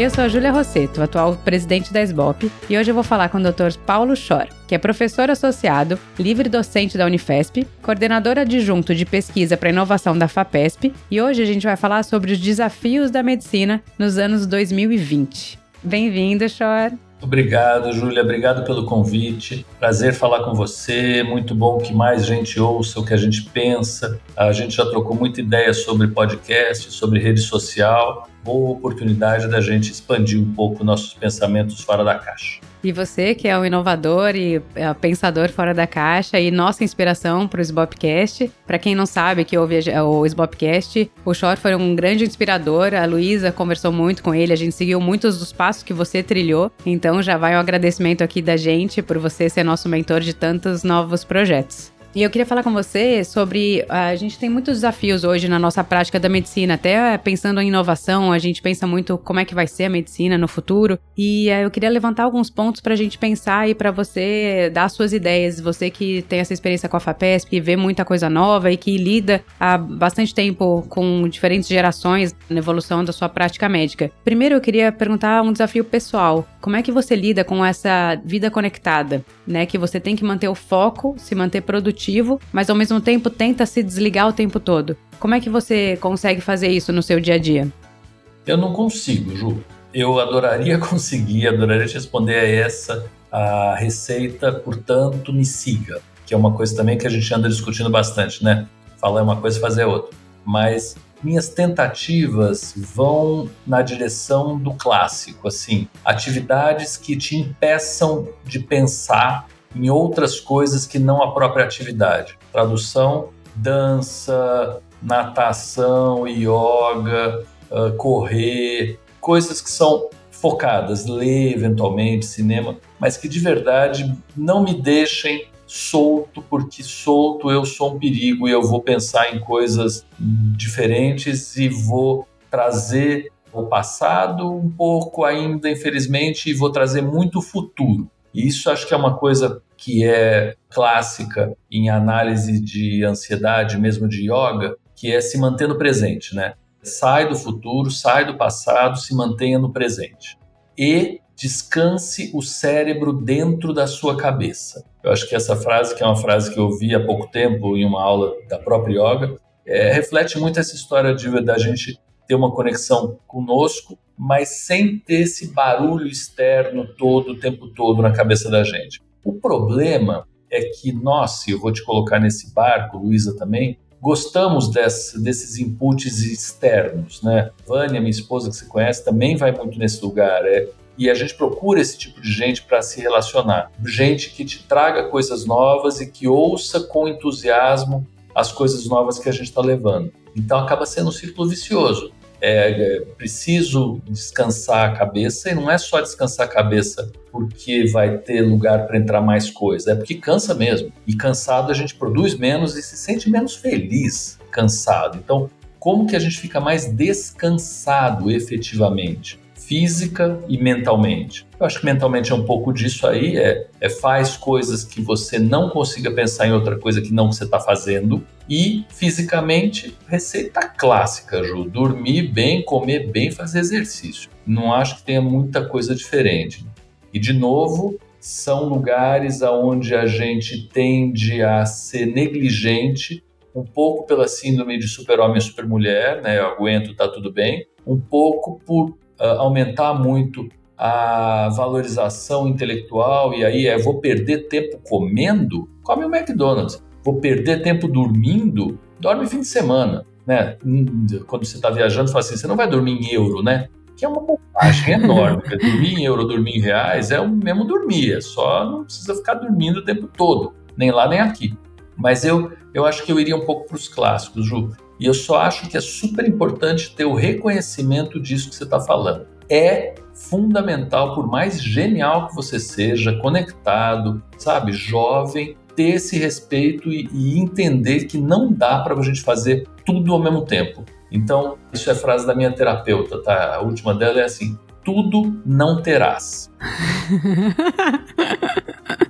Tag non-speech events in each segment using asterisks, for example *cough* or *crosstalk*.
Eu sou a Júlia Rosseto, atual presidente da SBOP, e hoje eu vou falar com o Dr. Paulo Schor, que é professor associado, livre docente da Unifesp, coordenador adjunto de pesquisa para inovação da FAPESP, e hoje a gente vai falar sobre os desafios da medicina nos anos 2020. Bem-vindo, Schor! Obrigado, Júlia. Obrigado pelo convite. Prazer falar com você. Muito bom que mais gente ouça o que a gente pensa. A gente já trocou muita ideia sobre podcast, sobre rede social boa oportunidade da gente expandir um pouco nossos pensamentos fora da caixa. E você, que é um inovador e é pensador fora da caixa e nossa inspiração para o Sbopcast. Para quem não sabe que ouve o Sbopcast, o Shor foi um grande inspirador. A Luísa conversou muito com ele, a gente seguiu muitos dos passos que você trilhou. Então já vai um agradecimento aqui da gente por você ser nosso mentor de tantos novos projetos. E eu queria falar com você sobre. A gente tem muitos desafios hoje na nossa prática da medicina, até pensando em inovação, a gente pensa muito como é que vai ser a medicina no futuro. E eh, eu queria levantar alguns pontos para a gente pensar e para você dar suas ideias. Você que tem essa experiência com a FAPESP, vê muita coisa nova e que lida há bastante tempo com diferentes gerações na evolução da sua prática médica. Primeiro, eu queria perguntar um desafio pessoal. Como é que você lida com essa vida conectada, né? Que você tem que manter o foco, se manter produtivo produtivo, mas ao mesmo tempo tenta se desligar o tempo todo. Como é que você consegue fazer isso no seu dia a dia? Eu não consigo, Ju. Eu adoraria *laughs* conseguir, adoraria te responder a essa a receita, portanto, me siga, que é uma coisa também que a gente anda discutindo bastante, né? Falar uma coisa fazer outra. Mas minhas tentativas vão na direção do clássico, assim, atividades que te impeçam de pensar em outras coisas que não a própria atividade. Tradução, dança, natação, yoga, uh, correr, coisas que são focadas, ler eventualmente, cinema, mas que de verdade não me deixem solto, porque solto eu sou um perigo e eu vou pensar em coisas diferentes e vou trazer o passado um pouco ainda, infelizmente, e vou trazer muito futuro. Isso acho que é uma coisa que é clássica em análise de ansiedade, mesmo de yoga, que é se manter no presente, né? Sai do futuro, sai do passado, se mantenha no presente. E descanse o cérebro dentro da sua cabeça. Eu acho que essa frase, que é uma frase que eu ouvi há pouco tempo em uma aula da própria yoga, é, reflete muito essa história de da gente ter uma conexão conosco, mas sem ter esse barulho externo todo, o tempo todo na cabeça da gente. O problema é que nós, eu vou te colocar nesse barco, Luísa também, gostamos desse, desses inputs externos, né? Vânia, minha esposa que você conhece, também vai muito nesse lugar. É, e a gente procura esse tipo de gente para se relacionar. Gente que te traga coisas novas e que ouça com entusiasmo as coisas novas que a gente está levando. Então acaba sendo um círculo vicioso é, é, preciso descansar a cabeça e não é só descansar a cabeça porque vai ter lugar para entrar mais coisa, é porque cansa mesmo. E cansado a gente produz menos e se sente menos feliz cansado. Então, como que a gente fica mais descansado efetivamente? Física e mentalmente. Eu acho que mentalmente é um pouco disso aí, é, é faz coisas que você não consiga pensar em outra coisa que não você está fazendo. E fisicamente, receita clássica, Ju, dormir bem, comer bem, fazer exercício. Não acho que tenha muita coisa diferente. E de novo, são lugares aonde a gente tende a ser negligente, um pouco pela síndrome de super-homem e super-mulher, né? Eu aguento, tá tudo bem. Um pouco por uh, aumentar muito a valorização intelectual e aí é vou perder tempo comendo, come o McDonald's. Vou perder tempo dormindo, dorme fim de semana, né? Hum, quando você está viajando, fala assim, você não vai dormir em euro, né? Que é uma bobagem enorme. dormir em euro, dormir em reais é o mesmo dormir, é só não precisa ficar dormindo o tempo todo, nem lá nem aqui. Mas eu, eu acho que eu iria um pouco para os clássicos, Ju. E eu só acho que é super importante ter o reconhecimento disso que você está falando. É fundamental, por mais genial que você seja, conectado, sabe, jovem, ter esse respeito e, e entender que não dá para a gente fazer tudo ao mesmo tempo. Então, isso é frase da minha terapeuta, tá? A última dela é assim: tudo não terás. *laughs*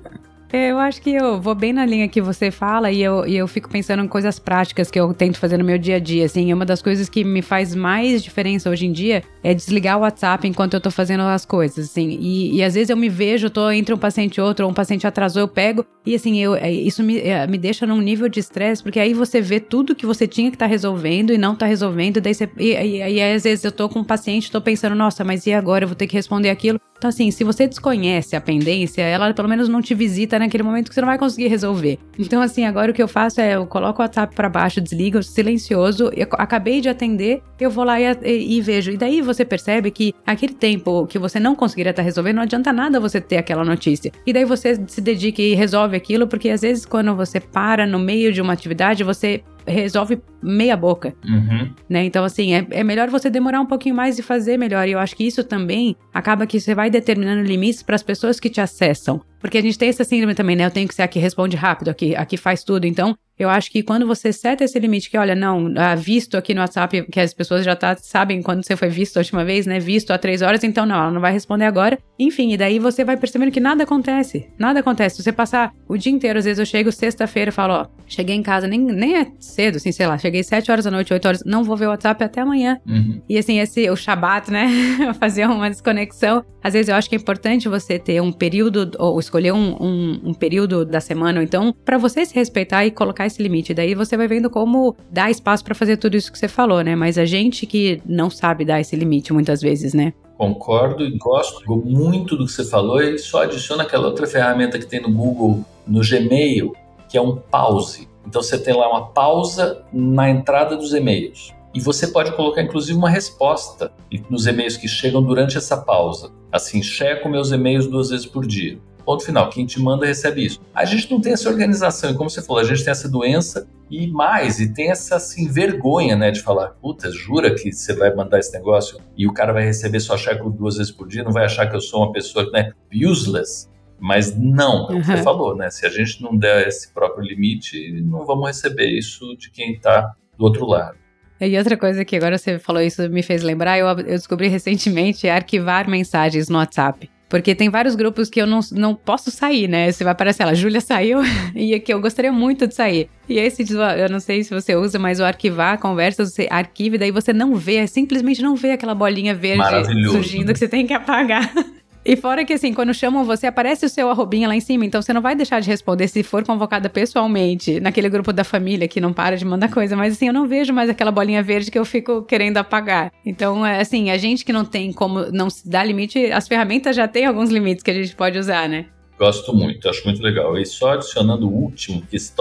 É, eu acho que eu vou bem na linha que você fala e eu, e eu fico pensando em coisas práticas que eu tento fazer no meu dia a dia, assim. Uma das coisas que me faz mais diferença hoje em dia é desligar o WhatsApp enquanto eu tô fazendo as coisas, assim. E, e às vezes eu me vejo, tô entre um paciente e outro, ou um paciente atrasou, eu pego, e assim, eu, é, isso me, é, me deixa num nível de estresse, porque aí você vê tudo que você tinha que tá resolvendo e não tá resolvendo, daí você, e, e, e, às vezes eu tô com um paciente, tô pensando, nossa, mas e agora? Eu vou ter que responder aquilo. Então, assim, se você desconhece a pendência, ela pelo menos não te visita naquele momento que você não vai conseguir resolver. Então, assim, agora o que eu faço é eu coloco o WhatsApp para baixo, desligo, silencioso, eu acabei de atender, eu vou lá e, e, e, vejo. E daí você percebe que aquele tempo que você não conseguiria estar resolvendo, não adianta nada você ter aquela notícia. E daí você se dedica e resolve aquilo, porque às vezes quando você para no meio de uma atividade, você resolve meia boca, uhum. né? Então, assim, é, é melhor você demorar um pouquinho mais e fazer melhor. E eu acho que isso também acaba que você vai determinando limites para as pessoas que te acessam. Porque a gente tem essa síndrome também, né? Eu tenho que ser aqui responde rápido, aqui, aqui faz tudo. Então, eu acho que quando você seta esse limite, que olha, não, ah, visto aqui no WhatsApp, que as pessoas já tá, sabem quando você foi visto a última vez, né? Visto há três horas, então não, ela não vai responder agora. Enfim, e daí você vai percebendo que nada acontece. Nada acontece. Se você passar o dia inteiro, às vezes eu chego sexta-feira e falo, ó, cheguei em casa, nem, nem é cedo, assim, sei lá, cheguei sete horas da noite, oito horas, não vou ver o WhatsApp até amanhã. Uhum. E assim, esse, o Shabat, né? *laughs* Fazer uma desconexão. Às vezes eu acho que é importante você ter um período, ou escolher um, um, um período da semana, ou então, para você se respeitar e colocar esse limite. Daí você você vai vendo como dar espaço para fazer tudo isso que você falou, né? Mas a gente que não sabe dar esse limite muitas vezes, né? Concordo e gosto muito do que você falou e só adiciona aquela outra ferramenta que tem no Google, no Gmail, que é um pause. Então você tem lá uma pausa na entrada dos e-mails. E você pode colocar inclusive uma resposta nos e-mails que chegam durante essa pausa. Assim, checo meus e-mails duas vezes por dia. Ponto final. Quem te manda recebe isso. A gente não tem essa organização, e como você falou, a gente tem essa doença e mais, e tem essa assim, vergonha, né, de falar, puta, jura que você vai mandar esse negócio e o cara vai receber só cheque duas vezes por dia, não vai achar que eu sou uma pessoa, né, useless. Mas não, é o que você falou, né? Se a gente não der esse próprio limite, não vamos receber isso de quem está do outro lado. E outra coisa que agora você falou isso me fez lembrar, eu, eu descobri recentemente é arquivar mensagens no WhatsApp. Porque tem vários grupos que eu não, não posso sair, né? Você vai aparecer lá, Júlia saiu *laughs* e que eu gostaria muito de sair. E esse, eu não sei se você usa, mas o arquivar a conversa, você arquiva e daí você não vê, simplesmente não vê aquela bolinha verde surgindo que você tem que apagar. *laughs* E fora que, assim, quando chamam você, aparece o seu arrobinha lá em cima, então você não vai deixar de responder se for convocada pessoalmente naquele grupo da família que não para de mandar coisa. Mas, assim, eu não vejo mais aquela bolinha verde que eu fico querendo apagar. Então, é, assim, a gente que não tem como não se dar limite, as ferramentas já têm alguns limites que a gente pode usar, né? Gosto muito, acho muito legal. E só adicionando o último, que esse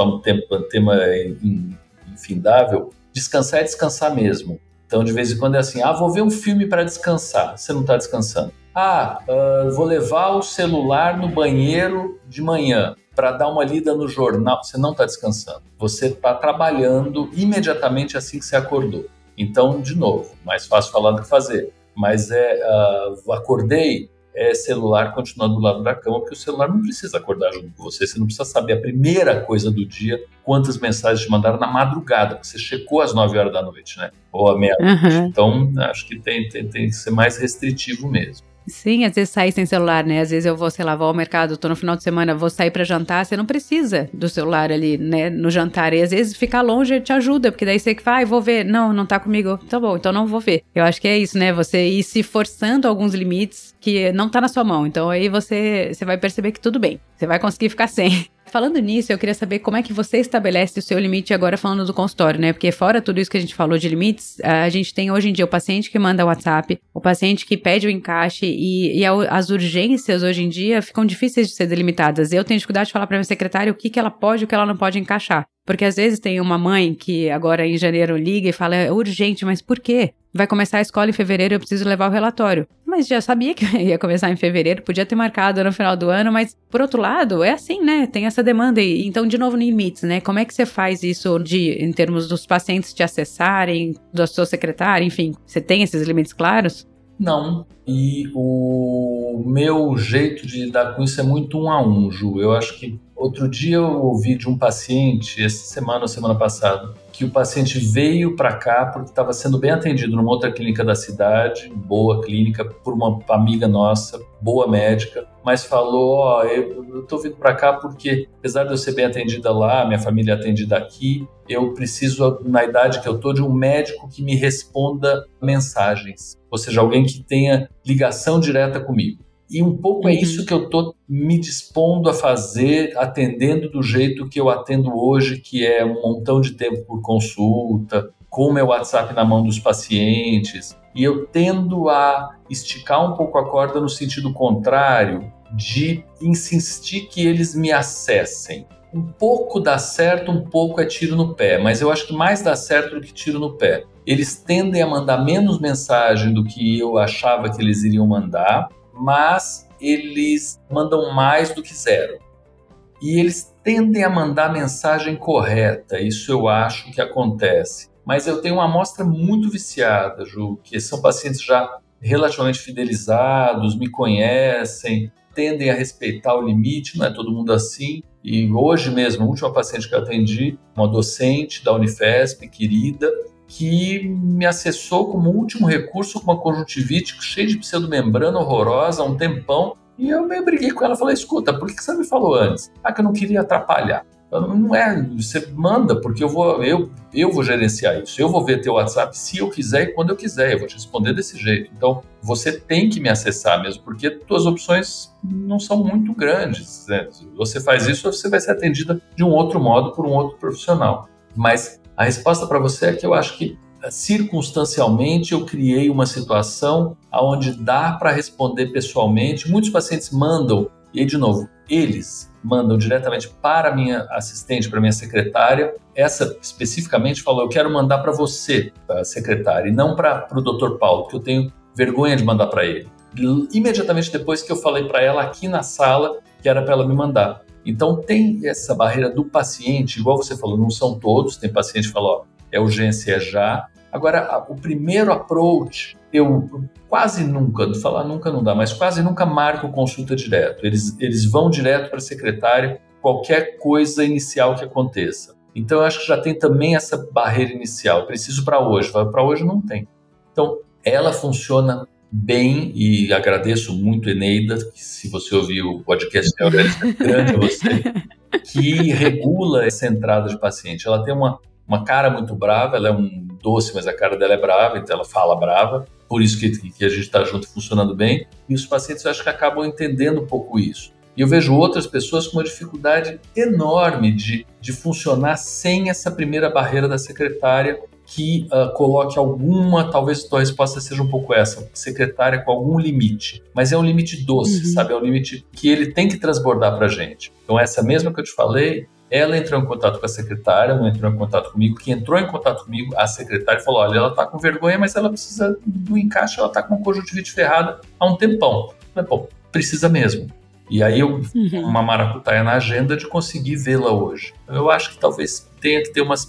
tema é infindável, descansar é descansar mesmo. Então, de vez em quando é assim, ah, vou ver um filme para descansar. Você não está descansando. Ah, uh, vou levar o celular no banheiro de manhã para dar uma lida no jornal. Você não está descansando. Você está trabalhando imediatamente assim que você acordou. Então, de novo, mais fácil falar do que fazer. Mas é, uh, acordei, é celular continuando do lado da cama, porque o celular não precisa acordar junto com você. Você não precisa saber a primeira coisa do dia, quantas mensagens te mandaram na madrugada, porque você checou às 9 horas da noite, né? Ou à meia-noite. Uhum. Então, acho que tem, tem, tem que ser mais restritivo mesmo. Sim, às vezes sair sem celular, né? Às vezes eu vou, sei lá, vou ao mercado, tô no final de semana, vou sair para jantar, você não precisa do celular ali, né, no jantar. E às vezes ficar longe te ajuda, porque daí você que vai, vou ver. Não, não tá comigo. Tá bom, então não vou ver. Eu acho que é isso, né? Você ir se forçando alguns limites que não tá na sua mão. Então aí você, você vai perceber que tudo bem. Você vai conseguir ficar sem. Falando nisso, eu queria saber como é que você estabelece o seu limite agora falando do consultório, né? Porque fora tudo isso que a gente falou de limites, a gente tem hoje em dia o paciente que manda WhatsApp, o paciente que pede o encaixe e, e as urgências hoje em dia ficam difíceis de ser delimitadas. Eu tenho dificuldade de falar para minha secretária o que, que ela pode e o que ela não pode encaixar. Porque às vezes tem uma mãe que agora em janeiro liga e fala, é urgente, mas por quê? Vai começar a escola em fevereiro, eu preciso levar o relatório. Mas já sabia que *laughs* ia começar em fevereiro, podia ter marcado no final do ano, mas por outro lado, é assim, né? Tem essa demanda aí. Então, de novo, limites, né? Como é que você faz isso de, em termos dos pacientes te acessarem, da sua secretária, enfim, você tem esses limites claros? Não. E o meu jeito de lidar com isso é muito um a um, Ju. Eu acho que outro dia eu ouvi de um paciente, essa semana ou semana passada, que o paciente veio para cá porque estava sendo bem atendido numa outra clínica da cidade, boa clínica, por uma amiga nossa, boa médica, mas falou: Ó, oh, eu estou vindo para cá porque, apesar de eu ser bem atendida lá, minha família é atendida aqui, eu preciso, na idade que eu estou, de um médico que me responda mensagens, ou seja, alguém que tenha ligação direta comigo. E um pouco é uhum. isso que eu estou me dispondo a fazer, atendendo do jeito que eu atendo hoje, que é um montão de tempo por consulta, com o meu WhatsApp na mão dos pacientes. E eu tendo a esticar um pouco a corda no sentido contrário, de insistir que eles me acessem. Um pouco dá certo, um pouco é tiro no pé, mas eu acho que mais dá certo do que tiro no pé. Eles tendem a mandar menos mensagem do que eu achava que eles iriam mandar, mas eles mandam mais do que zero. E eles tendem a mandar a mensagem correta, isso eu acho que acontece. Mas eu tenho uma amostra muito viciada, Ju, que são pacientes já relativamente fidelizados, me conhecem, tendem a respeitar o limite, não é todo mundo assim. E hoje mesmo, a última paciente que eu atendi, uma docente da Unifesp, querida, que me acessou como último recurso com uma conjuntivite cheia de pseudomembrana horrorosa há um tempão. E eu meio briguei com ela, falei, escuta, por que você me falou antes? Ah, que eu não queria atrapalhar. Não é, você manda, porque eu vou, eu, eu vou gerenciar isso. Eu vou ver teu WhatsApp se eu quiser e quando eu quiser. Eu vou te responder desse jeito. Então, você tem que me acessar mesmo, porque tuas opções não são muito grandes. Né? Você faz isso, você vai ser atendida de um outro modo por um outro profissional. Mas a resposta para você é que eu acho que eh, circunstancialmente eu criei uma situação onde dá para responder pessoalmente. Muitos pacientes mandam, e aí de novo, eles mandam diretamente para minha assistente, para minha secretária. Essa especificamente falou: eu quero mandar para você, a secretária, e não para o Dr. Paulo, que eu tenho vergonha de mandar para ele. Imediatamente depois que eu falei para ela aqui na sala que era para ela me mandar. Então tem essa barreira do paciente, igual você falou, não são todos, tem paciente que fala, ó, é urgência é já. Agora, o primeiro approach, eu quase nunca, falar nunca não dá, mas quase nunca marco consulta direto. Eles, eles vão direto para a secretária, qualquer coisa inicial que aconteça. Então, eu acho que já tem também essa barreira inicial. Preciso para hoje, para hoje não tem. Então, ela funciona bem e agradeço muito Eneida, que se você ouvir o podcast, é grande *laughs* a você, que regula essa entrada de paciente. Ela tem uma, uma cara muito brava, ela é um doce, mas a cara dela é brava, então ela fala brava, por isso que, que a gente está junto funcionando bem. E os pacientes eu acho que acabam entendendo um pouco isso. E eu vejo outras pessoas com uma dificuldade enorme de, de funcionar sem essa primeira barreira da secretária que uh, coloque alguma, talvez tua resposta seja um pouco essa, secretária com algum limite, mas é um limite doce, uhum. sabe? É um limite que ele tem que transbordar para gente. Então essa mesma que eu te falei, ela entrou em contato com a secretária, não entrou em contato comigo, que entrou em contato comigo, a secretária falou, olha, ela tá com vergonha, mas ela precisa do encaixe, ela tá com conjuntivite ferrada há um tempão. Falei, bom, precisa mesmo. E aí eu, uhum. uma maracutaia na agenda de conseguir vê-la hoje. Eu acho que talvez tenha que ter umas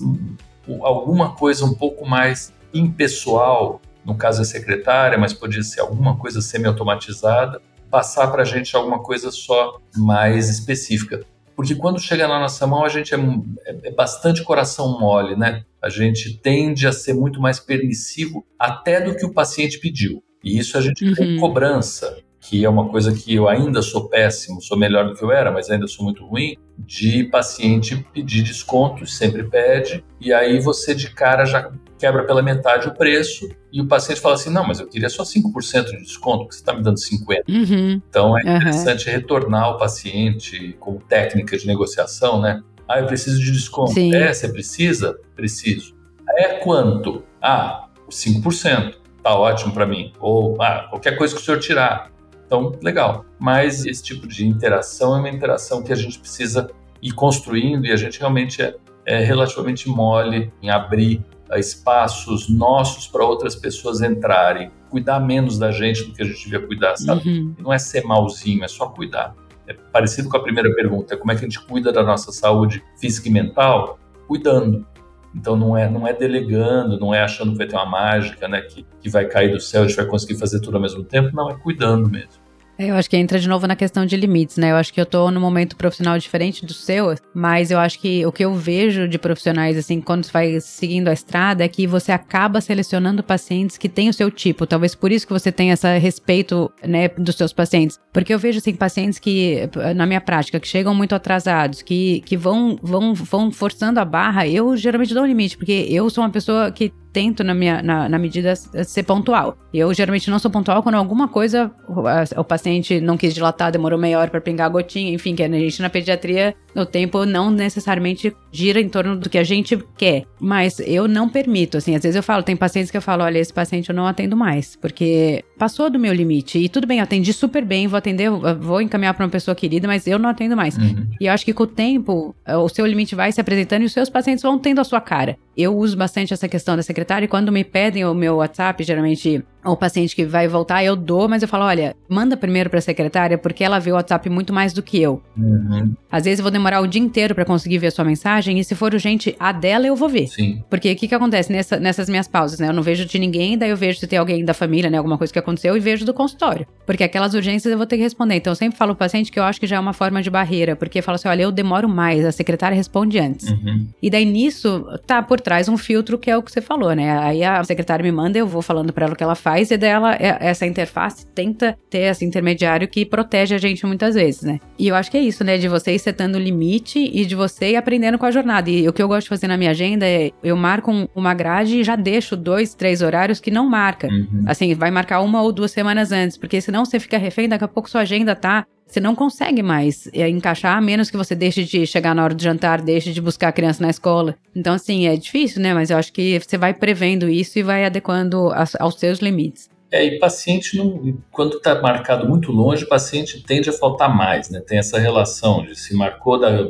alguma coisa um pouco mais impessoal, no caso é secretária, mas podia ser alguma coisa semi-automatizada, passar para a gente alguma coisa só mais específica. Porque quando chega na nossa mão, a gente é, é, é bastante coração mole, né? A gente tende a ser muito mais permissivo até do que o paciente pediu. E isso a gente uhum. tem cobrança que é uma coisa que eu ainda sou péssimo, sou melhor do que eu era, mas ainda sou muito ruim, de paciente pedir desconto, sempre pede, e aí você de cara já quebra pela metade o preço, e o paciente fala assim, não, mas eu queria só 5% de desconto, porque você está me dando 50%. Uhum. Então é interessante uhum. retornar o paciente como técnica de negociação, né? Ah, eu preciso de desconto. Sim. É, você precisa? Preciso. É quanto? Ah, 5%. Tá ótimo para mim. Ou, ah, qualquer coisa que o senhor tirar. Então, legal. Mas esse tipo de interação é uma interação que a gente precisa ir construindo e a gente realmente é, é relativamente mole em abrir espaços nossos para outras pessoas entrarem. cuidar menos da gente do que a gente devia cuidar, sabe? Uhum. Não é ser malzinho, é só cuidar. É parecido com a primeira pergunta, como é que a gente cuida da nossa saúde física e mental? Cuidando. Então não é, não é delegando, não é achando que vai ter uma mágica, né, que, que vai cair do céu, a gente vai conseguir fazer tudo ao mesmo tempo, não, é cuidando mesmo. É, eu acho que entra de novo na questão de limites, né? Eu acho que eu tô num momento profissional diferente do seu, mas eu acho que o que eu vejo de profissionais, assim, quando você vai seguindo a estrada, é que você acaba selecionando pacientes que têm o seu tipo. Talvez por isso que você tenha esse respeito, né, dos seus pacientes. Porque eu vejo, assim, pacientes que, na minha prática, que chegam muito atrasados, que, que vão, vão, vão forçando a barra, eu geralmente dou um limite, porque eu sou uma pessoa que tento, na, minha, na, na medida, ser pontual. Eu geralmente não sou pontual quando alguma coisa, o, o paciente não quis dilatar, demorou meia hora para pingar a gotinha, enfim, que a gente na pediatria, o tempo não necessariamente gira em torno do que a gente quer. Mas eu não permito, assim, às vezes eu falo, tem pacientes que eu falo, olha, esse paciente eu não atendo mais, porque passou do meu limite. E tudo bem, eu atendi super bem, vou atender, vou encaminhar para uma pessoa querida, mas eu não atendo mais. Uhum. E eu acho que com o tempo, o seu limite vai se apresentando e os seus pacientes vão tendo a sua cara. Eu uso bastante essa questão da secretária e quando me pedem o meu WhatsApp, geralmente o paciente que vai voltar, eu dou, mas eu falo, olha, manda primeiro para a secretária porque ela vê o WhatsApp muito mais do que eu. Uhum. Às vezes eu vou demorar o dia inteiro para conseguir ver a sua mensagem e se for urgente a dela eu vou ver. Sim. Porque o que que acontece nessa, nessas minhas pausas, né? Eu não vejo de ninguém, daí eu vejo se tem alguém da família, né, alguma coisa que aconteceu e vejo do consultório. Porque aquelas urgências eu vou ter que responder. Então eu sempre falo pro paciente que eu acho que já é uma forma de barreira, porque fala assim, olha, eu demoro mais, a secretária responde antes. Uhum. E daí nisso tá por trás um filtro que é o que você falou, né? Aí a secretária me manda, eu vou falando para ela o que ela faz e dela é, essa interface tenta ter esse intermediário que protege a gente muitas vezes, né? E eu acho que é isso, né? De você ir setando limite e de você ir aprendendo com a jornada. E o que eu gosto de fazer na minha agenda é eu marco uma grade e já deixo dois, três horários que não marca. Uhum. Assim, vai marcar uma ou duas semanas antes, porque senão você fica refém, daqui a pouco sua agenda tá você não consegue mais é, encaixar, a menos que você deixe de chegar na hora do jantar, deixe de buscar a criança na escola. Então, assim, é difícil, né? Mas eu acho que você vai prevendo isso e vai adequando aos seus limites. É, e paciente, não, quando está marcado muito longe, o paciente tende a faltar mais, né? Tem essa relação de se marcou da,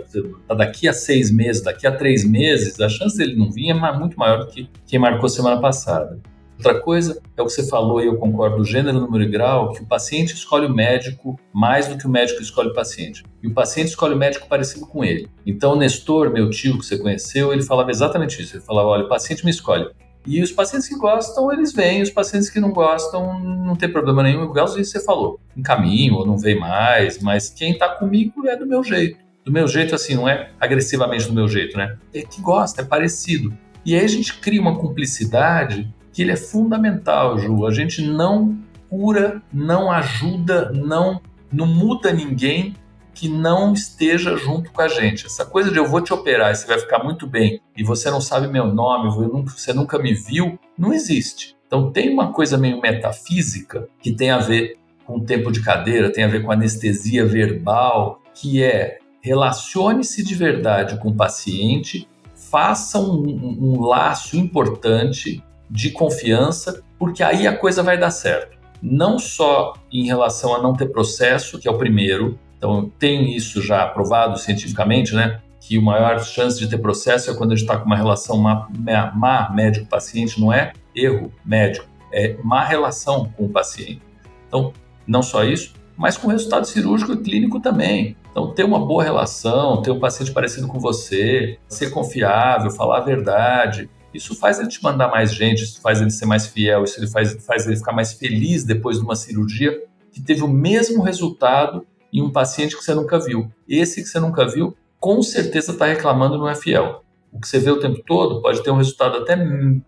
da, daqui a seis meses, daqui a três meses, a chance dele não vir é muito maior do que quem marcou semana passada. Outra coisa é o que você falou, e eu concordo, gênero, número e grau, que o paciente escolhe o médico mais do que o médico escolhe o paciente. E o paciente escolhe o médico parecido com ele. Então, o Nestor, meu tio que você conheceu, ele falava exatamente isso. Ele falava: olha, o paciente me escolhe e os pacientes que gostam, eles vêm, os pacientes que não gostam, não tem problema nenhum, igual você falou, encaminho ou não vem mais, mas quem está comigo é do meu jeito. Do meu jeito, assim, não é agressivamente do meu jeito, né? É que gosta, é parecido. E aí a gente cria uma cumplicidade que ele é fundamental, Ju. A gente não cura, não ajuda, não, não muda ninguém que não esteja junto com a gente. Essa coisa de eu vou te operar e você vai ficar muito bem e você não sabe meu nome, você nunca me viu, não existe. Então tem uma coisa meio metafísica que tem a ver com o tempo de cadeira, tem a ver com anestesia verbal, que é relacione-se de verdade com o paciente, faça um, um laço importante de confiança, porque aí a coisa vai dar certo. Não só em relação a não ter processo, que é o primeiro, então, tem isso já provado cientificamente, né? Que o maior chance de ter processo é quando a gente está com uma relação má, má médico-paciente, não é erro médico, é má relação com o paciente. Então, não só isso, mas com resultado cirúrgico e clínico também. Então, ter uma boa relação, ter um paciente parecido com você, ser confiável, falar a verdade, isso faz ele te mandar mais gente, isso faz ele ser mais fiel, isso ele faz, faz ele ficar mais feliz depois de uma cirurgia que teve o mesmo resultado em um paciente que você nunca viu. Esse que você nunca viu, com certeza está reclamando não é fiel. O que você vê o tempo todo pode ter um resultado até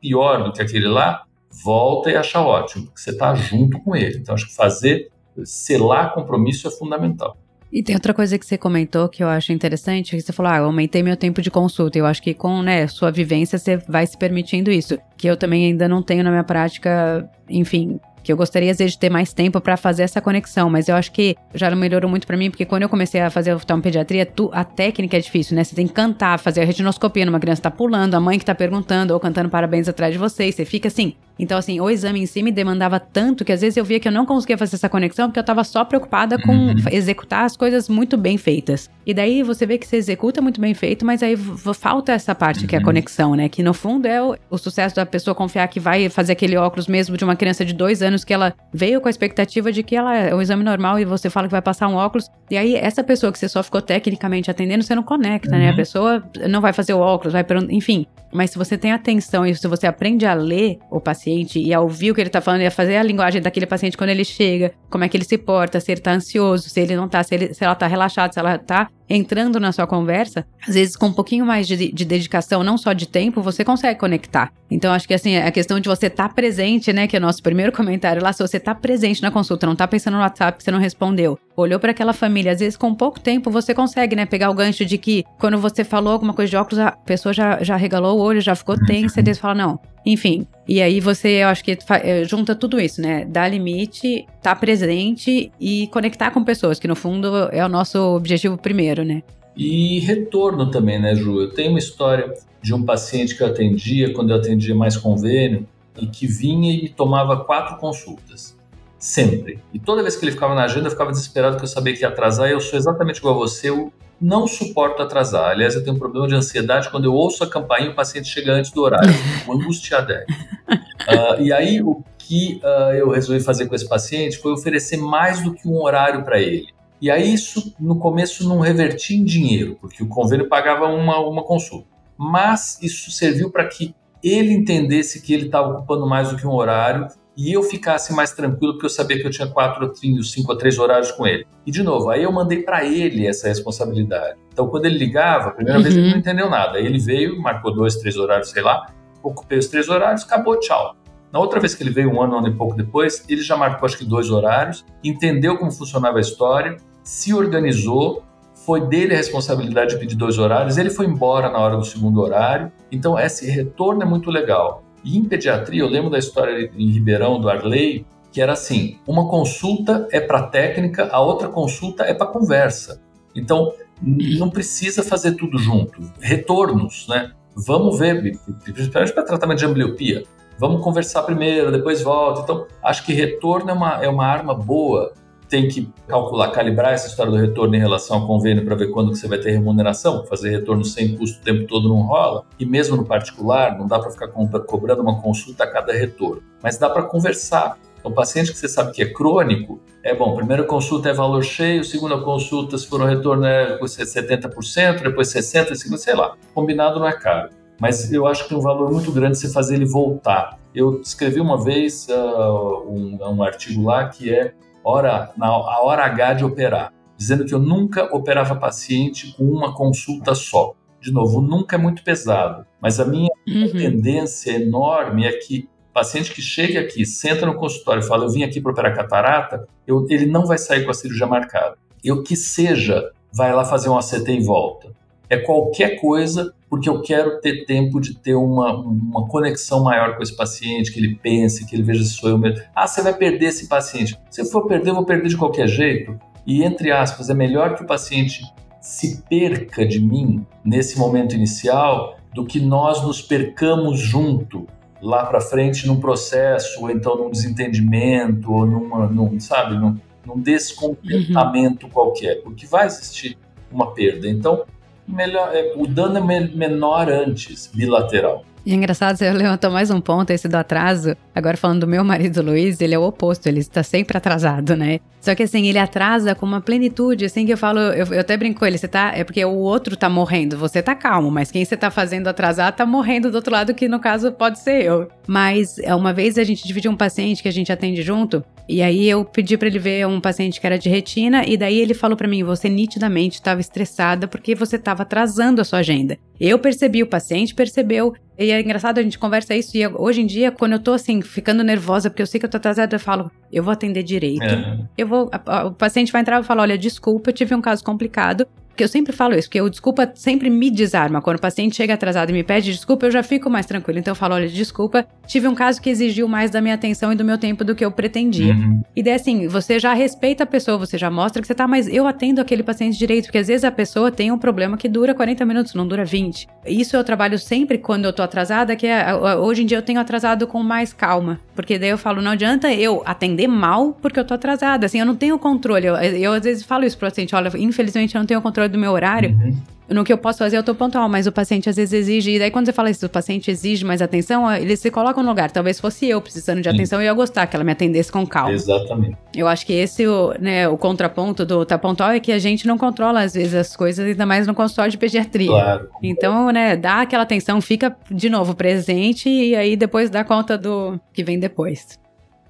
pior do que aquele lá, volta e acha ótimo, porque você está junto com ele. Então, acho que fazer, selar compromisso é fundamental. E tem outra coisa que você comentou que eu acho interessante, que você falou, ah, eu aumentei meu tempo de consulta. Eu acho que com, né, sua vivência você vai se permitindo isso. Que eu também ainda não tenho na minha prática, enfim, que eu gostaria às vezes de ter mais tempo para fazer essa conexão, mas eu acho que já melhorou muito para mim, porque quando eu comecei a fazer oftalmopediatria, tu, a técnica é difícil, né? Você tem que cantar, fazer a retinoscopia numa criança tá pulando, a mãe que tá perguntando ou cantando parabéns atrás de você, e você fica assim, Então, assim, o exame em si me demandava tanto que às vezes eu via que eu não conseguia fazer essa conexão porque eu tava só preocupada com uhum. executar as coisas muito bem feitas. E daí você vê que você executa muito bem feito, mas aí falta essa parte uhum. que é a uhum. conexão, né? Que no fundo é o, o, sucesso da pessoa confiar que vai fazer aquele óculos mesmo de uma criança de dois anos que ela veio com a expectativa de que ela é um exame normal e você fala que vai passar um óculos. E aí, essa pessoa que você só ficou tecnicamente atendendo, você não conecta, uhum. né? A uhum. pessoa não vai fazer o óculos, vai enfim. Mas se você tem atenção e se você aprende a ler o paciente e a ouvir o que ele tá falando e a fazer a linguagem daquele paciente quando ele chega, como é que ele se porta, se ele tá ansioso, se ele não tá, se, ele, se ela tá relaxada, se ela tá entrando na sua conversa, às vezes com um pouquinho mais de, de dedicação, não só de tempo, você consegue conectar. Então, acho que assim, a questão de você estar tá presente, né, que é o nosso primeiro *laughs* comentário lá, se você tá presente na consulta, não tá pensando no WhatsApp que você não respondeu, olhou para aquela família, às vezes com pouco tempo você consegue, né, pegar o gancho de que quando você falou alguma coisa de óculos, a pessoa já, já regalou o olho, já ficou tensa, e você fala, não, enfim, e aí você, eu acho que eh, junta tudo isso, né? Dar limite, estar tá presente e conectar com pessoas, que no fundo é o nosso objetivo primeiro, né? E retorno também, né, Ju? Eu tenho uma história de um paciente que eu atendia, quando eu atendia mais convênio, e que vinha e tomava quatro consultas. Sempre. E toda vez que ele ficava na agenda, eu ficava desesperado porque eu sabia que ia atrasar. E eu sou exatamente igual a você, eu não suporto atrasar. Aliás, eu tenho um problema de ansiedade quando eu ouço a campainha e o paciente chega antes do horário. *laughs* Uma angustiada. Uh, e aí, o que uh, eu resolvi fazer com esse paciente foi oferecer mais do que um horário para ele. E aí, isso no começo não revertia em dinheiro, porque o convênio pagava uma, uma consulta. Mas isso serviu para que ele entendesse que ele estava ocupando mais do que um horário e eu ficasse mais tranquilo porque eu sabia que eu tinha quatro, cinco a três horários com ele. E de novo, aí eu mandei para ele essa responsabilidade. Então, quando ele ligava, a primeira uhum. vez ele não entendeu nada. Aí ele veio, marcou dois, três horários, sei lá, ocupei os três horários, acabou, tchau. Na outra vez que ele veio, um ano, um ano e pouco depois, ele já marcou acho que dois horários, entendeu como funcionava a história, se organizou, foi dele a responsabilidade de pedir dois horários, ele foi embora na hora do segundo horário. Então, esse retorno é muito legal. E em pediatria, eu lembro da história em Ribeirão, do Arley, que era assim: uma consulta é para técnica, a outra consulta é para conversa. Então, não precisa fazer tudo junto. Retornos, né? Vamos ver, principalmente para tratamento de ambliopia. Vamos conversar primeiro, depois volta. Então, acho que retorno é uma, é uma arma boa tem que calcular, calibrar essa história do retorno em relação ao convênio para ver quando que você vai ter remuneração. Fazer retorno sem custo o tempo todo não rola. E mesmo no particular, não dá para ficar cobrando uma consulta a cada retorno. Mas dá para conversar. Então, o paciente que você sabe que é crônico, é bom, primeira consulta é valor cheio, segunda consulta, se for um retorno, é 70%, depois 60%, segunda, sei lá. Combinado não é caro. Mas eu acho que tem um valor muito grande você fazer ele voltar. Eu escrevi uma vez uh, um, um artigo lá que é hora, na, a hora H de operar, dizendo que eu nunca operava paciente com uma consulta só. De novo, nunca é muito pesado, mas a minha uhum. tendência enorme é que o paciente que chega aqui, senta no consultório e fala, eu vim aqui para operar catarata, eu, ele não vai sair com a cirurgia marcada. Eu que seja, vai lá fazer um ACT e volta. É qualquer coisa porque eu quero ter tempo de ter uma, uma conexão maior com esse paciente, que ele pense, que ele veja se sou eu mesmo. Ah, você vai perder esse paciente. Se for perder, eu vou perder de qualquer jeito. E, entre aspas, é melhor que o paciente se perca de mim nesse momento inicial do que nós nos percamos junto lá para frente num processo, ou então num desentendimento, ou numa, num, sabe, num, num descontentamento uhum. qualquer, porque vai existir uma perda. Então, melhor, é, o dano é menor antes, bilateral. E é engraçado, você levantou mais um ponto, esse do atraso. Agora falando do meu marido *laughs* Luiz, ele é o oposto, ele está sempre atrasado, né? Só que assim, ele atrasa com uma plenitude, assim que eu falo, eu, eu até brinco ele, você tá, é porque o outro tá morrendo, você tá calmo, mas quem você tá fazendo atrasar tá morrendo do outro lado, que no caso pode ser eu. Mas é, uma vez a gente dividiu um paciente que a gente atende junto, e aí eu pedi para ele ver um paciente que era de retina, e daí ele falou para mim, você nitidamente estava estressada porque você estava atrasando a sua agenda. Eu percebi, o paciente percebeu, e é engraçado, a gente conversa isso, e hoje em dia, quando eu tô assim, ficando nervosa, porque eu sei que eu tô atrasada, eu falo, eu vou atender direito. É. Eu vou, a, a, o paciente vai entrar e falar, olha, desculpa, eu tive um caso complicado, Porque eu sempre falo isso, porque o desculpa sempre me desarma. Quando o paciente chega atrasado e me pede desculpa, eu já fico mais tranquilo. Então eu falo, olha, desculpa, tive um caso que exigiu mais da minha atenção e do meu tempo do que eu pretendia. Uhum. E daí assim, você já respeita a pessoa, você já mostra que você tá, mas eu atendo aquele paciente direito, porque às vezes a pessoa tem um problema que dura 40 minutos, não dura 20. Isso eu trabalho sempre quando eu tô atrasada, que é, hoje em dia eu tenho atrasado com mais calma. Porque daí eu falo, não adianta eu atender mal porque eu tô atrasada. Assim, eu não tenho controle. Eu, eu às vezes falo isso pro paciente, olha, infelizmente eu não tenho controle do meu horário. Uhum. No que eu posso fazer, eu tô pontual, mas o paciente às vezes exige. E daí, quando você fala isso, o paciente exige mais atenção, eles se colocam no lugar. Talvez fosse eu precisando de Sim. atenção e eu ia gostar que ela me atendesse com calma. Exatamente. Eu acho que esse, o, né, o contraponto do tá pontual é que a gente não controla, às vezes, as coisas, ainda mais no consultório de pediatria. Claro. Então, né, dá aquela atenção, fica de novo presente e aí depois dá conta do que vem depois.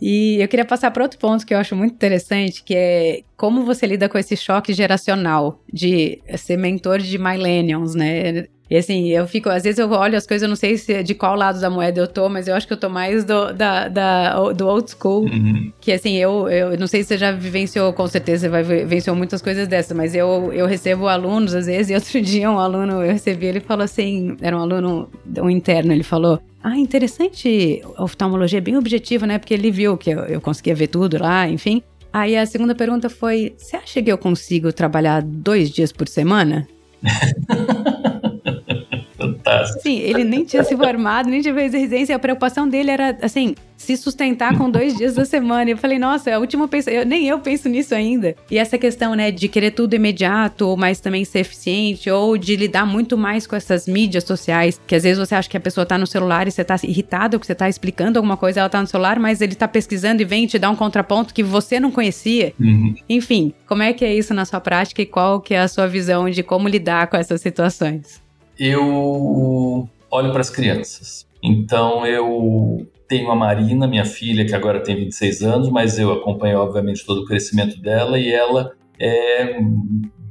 E eu queria passar para outro ponto que eu acho muito interessante, que é como você lida com esse choque geracional de ser mentor de millennials, né? E assim, eu fico, às vezes eu olho as coisas, eu não sei se de qual lado da moeda eu tô, mas eu acho que eu tô mais do, da, da do old school. Uhum. Que assim, eu, eu não sei se você já vivenciou, com certeza você vai vivenciou muitas coisas dessas, mas eu, eu recebo alunos às vezes, e outro *laughs* dia um aluno, eu recebi, ele falou assim, era um aluno, um interno, ele falou, ah, interessante. A oftalmologia é bem objetiva, né? Porque ele viu que eu, eu conseguia ver tudo lá, enfim. Aí a segunda pergunta foi: Você acha que eu consigo trabalhar dois dias por semana? *laughs* Sim, ele nem tinha se formado, nem tinha feito residência. A preocupação dele era, assim, se sustentar com dois dias da semana. Eu falei, nossa, é a última pensa, eu, nem eu penso nisso ainda. E essa questão, né, de querer tudo imediato, mas também ser eficiente, ou de lidar muito mais com essas mídias sociais, que às vezes você acha que a pessoa tá no celular e você tá irritado que você tá explicando alguma coisa, ela tá no celular, mas ele tá pesquisando e vem te dar um contraponto que você não conhecia. Uhum. Enfim, como é que é isso na sua prática e qual que é a sua visão de como lidar com essas situações? Eu olho para as crianças. Então eu tenho a Marina, minha filha, que agora tem 26 anos, mas eu acompanho, obviamente, todo o crescimento dela e ela é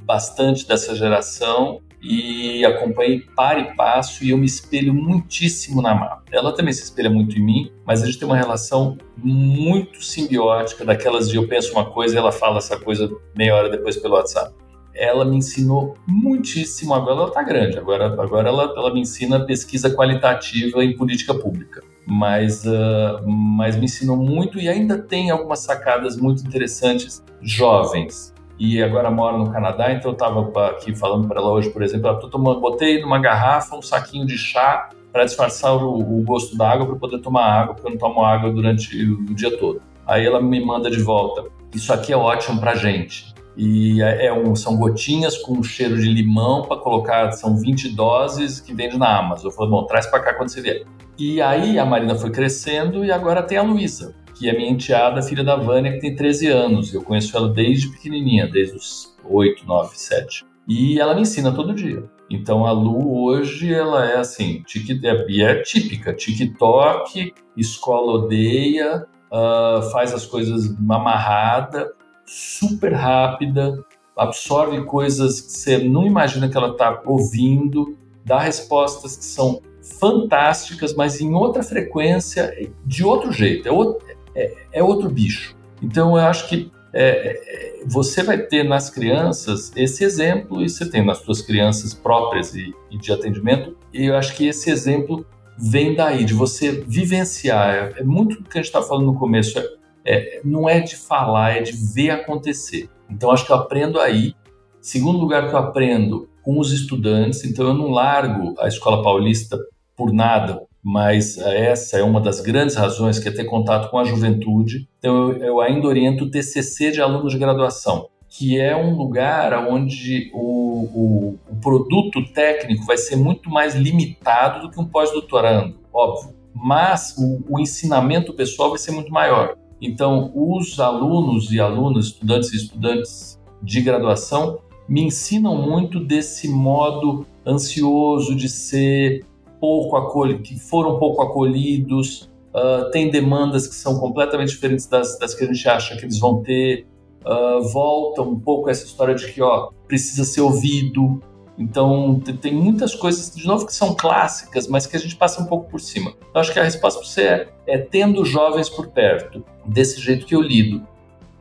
bastante dessa geração e acompanhei para e passo e eu me espelho muitíssimo na Má. Ela também se espelha muito em mim, mas a gente tem uma relação muito simbiótica, daquelas de eu penso uma coisa e ela fala essa coisa meia hora depois pelo WhatsApp. Ela me ensinou muitíssimo, agora ela está grande, agora, agora ela, ela me ensina pesquisa qualitativa em política pública mas, uh, mas me ensinou muito e ainda tem algumas sacadas muito interessantes jovens. E agora mora no Canadá, então eu estava aqui falando para ela hoje, por exemplo, eu tomando, botei numa garrafa um saquinho de chá para disfarçar o, o, gosto da água para poder tomar água, porque eu não tomo água durante o dia todo. Aí ela me manda de volta. Isso aqui é ótimo para gente. E é, é um, são gotinhas com cheiro de limão para colocar, são 20 doses que vende na Amazon. Eu falei, bom, traz para cá quando você vier. E aí a Marina foi crescendo e agora tem a Luísa, que é minha enteada, filha da Vânia, que tem 13 anos. Eu conheço ela desde pequenininha, desde os 8, 9, 7. E ela me ensina todo dia. Então a Lu hoje ela é assim, tic, é, é típica, TikTok, escola odeia, uh, faz as coisas amarrada, super rápida, absorve coisas que você não imagina que ela está ouvindo, dá respostas que são fantásticas, mas em outra frequência, de outro jeito, é outro, é, é outro bicho. Então eu acho que é, é, você vai ter nas crianças esse exemplo, e você tem nas suas crianças próprias e, e de atendimento, e eu acho que esse exemplo vem daí, de você vivenciar. É, é muito do que a gente está falando no começo, é, é, não é de falar, é de ver acontecer. Então acho que eu aprendo aí. Segundo lugar que eu aprendo com os estudantes, então eu não largo a escola paulista por nada, mas essa é uma das grandes razões que é ter contato com a juventude. Então eu, eu ainda oriento o TCC de alunos de graduação, que é um lugar onde o, o, o produto técnico vai ser muito mais limitado do que um pós-doutorando, óbvio. Mas o, o ensinamento pessoal vai ser muito maior. Então, os alunos e alunas, estudantes e estudantes de graduação, me ensinam muito desse modo ansioso de ser pouco acolhidos, que foram pouco acolhidos, uh, tem demandas que são completamente diferentes das, das que a gente acha que eles vão ter, uh, volta um pouco essa história de que ó, precisa ser ouvido, então, tem muitas coisas, de novo, que são clássicas, mas que a gente passa um pouco por cima. Eu acho que a resposta para você é, é tendo jovens por perto, desse jeito que eu lido,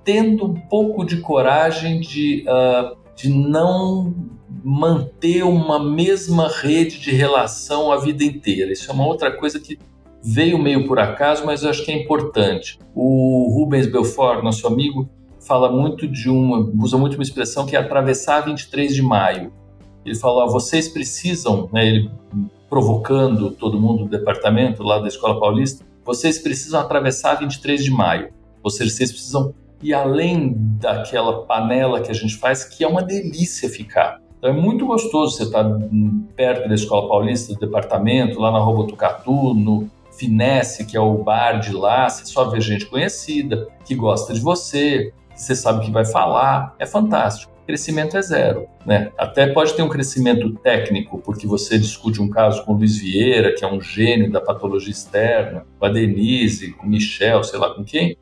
tendo um pouco de coragem de, uh, de não manter uma mesma rede de relação a vida inteira. Isso é uma outra coisa que veio meio por acaso, mas eu acho que é importante. O Rubens Belfort, nosso amigo, fala muito de uma, usa muito uma expressão que é atravessar 23 de maio. Ele fala, vocês precisam, né, ele provocando todo mundo do departamento lá da Escola Paulista, vocês precisam atravessar 23 de maio. Ou seja, vocês precisam ir além daquela panela que a gente faz, que é uma delícia ficar. Então é muito gostoso você estar perto da Escola Paulista, do departamento, lá na Robotucatu, no Finesse, que é o bar de lá, você só vê gente conhecida, que gosta de você, que você sabe que vai falar, é fantástico. Crescimento é zero, né? Até pode ter um crescimento técnico, porque você discute um caso com o Luiz Vieira, que é um gênio da patologia externa, com a Denise, com o Michel, sei lá com quem.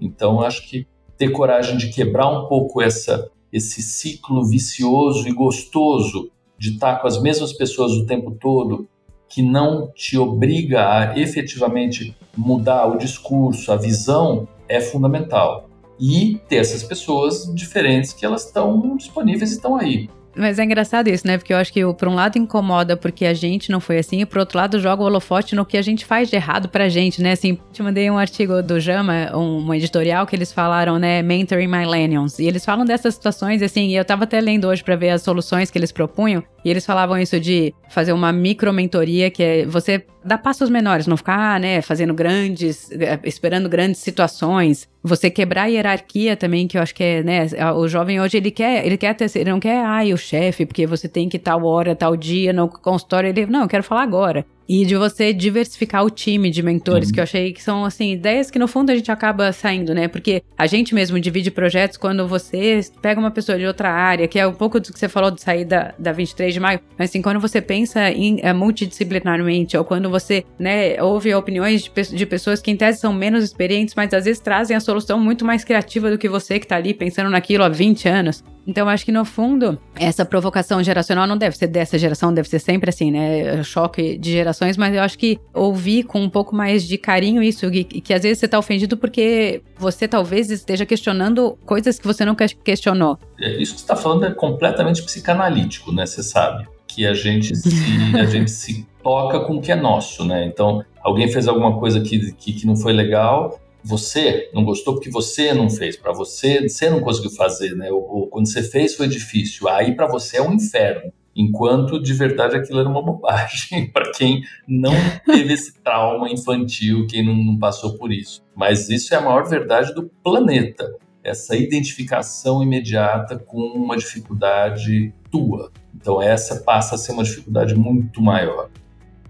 Então, acho que ter coragem de quebrar um pouco essa, esse ciclo vicioso e gostoso de estar com as mesmas pessoas o tempo todo, que não te obriga a efetivamente mudar o discurso, a visão, é fundamental. E ter essas pessoas diferentes que elas estão disponíveis e estão aí. Mas é engraçado isso, né? Porque eu acho que por um lado incomoda porque a gente não foi assim, e por outro lado joga o holofote no que a gente faz de errado pra gente, né? Assim, te mandei um artigo do Jama, um, um editorial que eles falaram, né? Mentoring Millennials. E eles falam dessas situações, assim, e eu tava até lendo hoje para ver as soluções que eles propunham. E eles falavam isso de fazer uma micro-mentoria, que é você dar passos menores, não ficar, né, fazendo grandes, eh, esperando grandes situações. Você quebrar a hierarquia também, que eu acho que é, né, o jovem hoje, ele quer, ele quer ter, ele não quer, ai, o chefe, porque você tem que tal hora, tal dia no consultório, ele, não, eu quero falar agora e de você diversificar o time de mentores, uhum. que eu achei que são, assim, ideias que no fundo a gente acaba saindo, né? Porque a gente mesmo divide projetos quando você pega uma pessoa de outra área, que é um pouco do que você falou de sair da, da 23 de maio, mas assim, quando você pensa em é, multidisciplinarmente, ou quando você, né, ouve opiniões de, de pessoas que em tese são menos experientes, mas às vezes trazem a solução muito mais criativa do que você que tá ali pensando naquilo há 20 anos. Então, acho que no fundo, essa provocação geracional não deve ser dessa geração, deve ser sempre assim, né? Choque de gerações, mas eu acho que ouvir com um pouco mais de carinho isso, que, que às vezes você tá ofendido porque você talvez esteja questionando coisas que você nunca questionou. É, isso que você está falando é completamente psicanalítico, né? Você sabe. Que a gente se, a *laughs* gente se toca com o que é nosso, né? Então, alguém fez alguma coisa que, que, que não foi legal, você não gostou porque você não fez, para você, você não conseguiu fazer, né? Ou, ou quando você fez foi difícil. Aí para você é um inferno. Enquanto de verdade aquilo era uma bobagem *laughs* para quem não teve esse trauma infantil, quem não, não passou por isso. Mas isso é a maior verdade do planeta. Essa identificação imediata com uma dificuldade tua. Então, essa passa a ser uma dificuldade muito maior.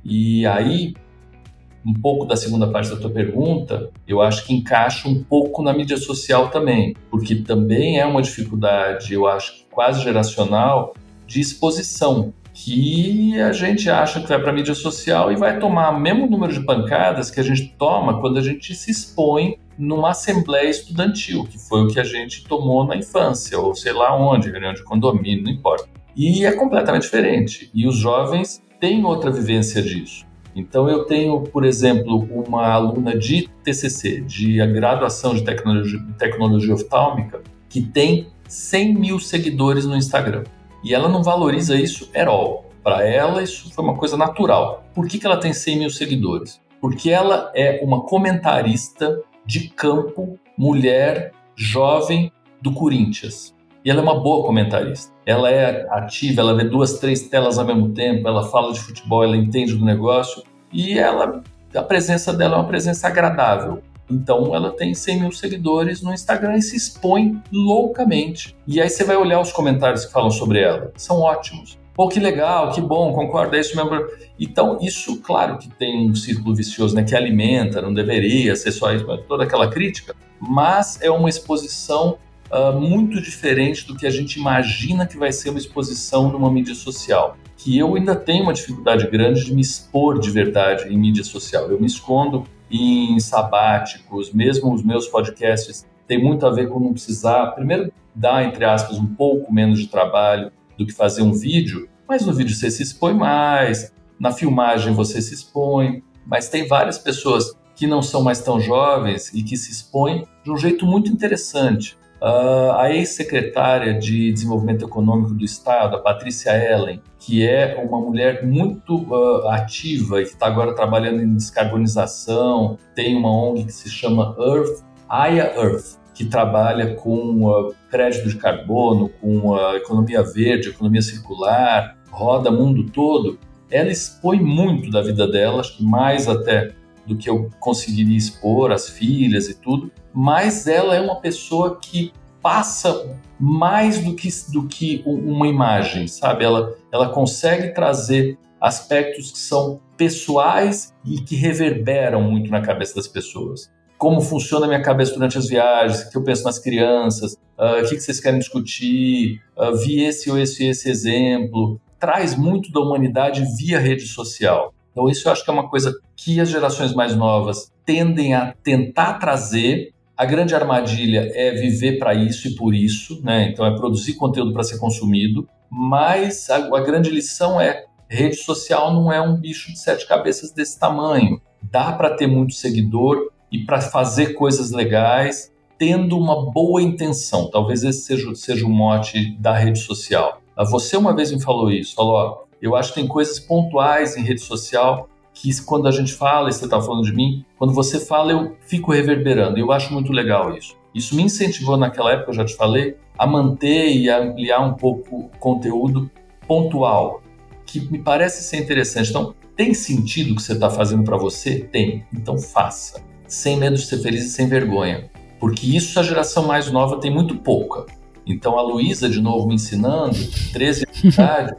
E aí, um pouco da segunda parte da tua pergunta, eu acho que encaixa um pouco na mídia social também, porque também é uma dificuldade, eu acho quase geracional, de exposição, que a gente acha que vai para a mídia social e vai tomar o mesmo número de pancadas que a gente toma quando a gente se expõe numa assembleia estudantil, que foi o que a gente tomou na infância, ou sei lá onde, reunião de condomínio, não importa. E é completamente diferente. E os jovens têm outra vivência disso. Então, eu tenho, por exemplo, uma aluna de TCC, de graduação de tecnologia, tecnologia oftálmica, que tem 100 mil seguidores no Instagram. E ela não valoriza isso at all. Para ela, isso foi uma coisa natural. Por que, que ela tem 100 mil seguidores? Porque ela é uma comentarista de campo, mulher, jovem do Corinthians. E ela é uma boa comentarista. Ela é ativa, ela vê duas, três telas ao mesmo tempo, ela fala de futebol, ela entende do negócio e ela, a presença dela é uma presença agradável. Então ela tem 100 mil seguidores no Instagram e se expõe loucamente. E aí você vai olhar os comentários que falam sobre ela. São ótimos. Pô, que legal, que bom, concordo, é isso mesmo. Então, isso, claro que tem um círculo vicioso, né? Que alimenta, não deveria ser só isso, toda aquela crítica. Mas é uma exposição uh, muito diferente do que a gente imagina que vai ser uma exposição numa mídia social. Que eu ainda tenho uma dificuldade grande de me expor de verdade em mídia social. Eu me escondo em sabáticos, mesmo os meus podcasts tem muito a ver com não precisar, primeiro, dar, entre aspas, um pouco menos de trabalho do que fazer um vídeo, mas no vídeo você se expõe mais, na filmagem você se expõe, mas tem várias pessoas que não são mais tão jovens e que se expõem de um jeito muito interessante Uh, a ex-secretária de Desenvolvimento Econômico do Estado, a Patrícia Ellen, que é uma mulher muito uh, ativa e que está agora trabalhando em descarbonização, tem uma ONG que se chama Earth, Aya Earth, que trabalha com uh, crédito de carbono, com uh, economia verde, economia circular, roda mundo todo. Ela expõe muito da vida dela, acho que mais até do que eu conseguiria expor, as filhas e tudo, mas ela é uma pessoa que passa mais do que, do que uma imagem, sabe? Ela, ela consegue trazer aspectos que são pessoais e que reverberam muito na cabeça das pessoas. Como funciona a minha cabeça durante as viagens, o que eu penso nas crianças, uh, o que, vocês querem discutir, uh, vi esse ou esse, esse exemplo. Traz muito da humanidade via rede social. Então, isso eu acho que é uma coisa que as gerações mais novas tendem a tentar trazer a grande armadilha é viver para isso e por isso, né? Então é produzir conteúdo para ser consumido, mas a, a, grande lição é rede social não é um bicho de sete cabeças desse tamanho. Dá para ter muito seguidor e para fazer coisas legais, tendo uma boa intenção. Talvez esse seja, seja o mote da rede social. Você uma vez me falou isso, falou, ó, eu acho que tem coisas pontuais em rede social que quando a gente fala, e você está falando de mim, quando você fala eu fico reverberando. Eu acho muito legal isso. Isso me incentivou naquela época, eu já te falei, a manter e a ampliar um pouco o conteúdo pontual, que me parece ser interessante. Então, tem sentido o que você está fazendo para você? Tem. Então, faça. Sem medo de ser feliz e sem vergonha. Porque isso a geração mais nova tem muito pouca. Então, a Luísa, de novo, me ensinando, 13 anos de *laughs* idade,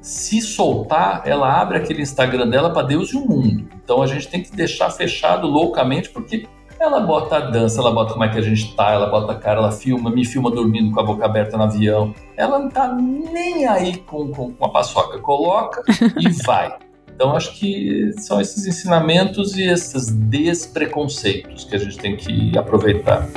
se soltar, ela abre aquele Instagram dela para Deus e o mundo. Então a gente tem que deixar fechado loucamente, porque ela bota a dança, ela bota como é que a gente tá, ela bota a cara, ela filma, me filma dormindo com a boca aberta no avião. Ela não tá nem aí com, com, com a paçoca. Coloca e *laughs* vai. Então acho que são esses ensinamentos e esses despreconceitos que a gente tem que aproveitar.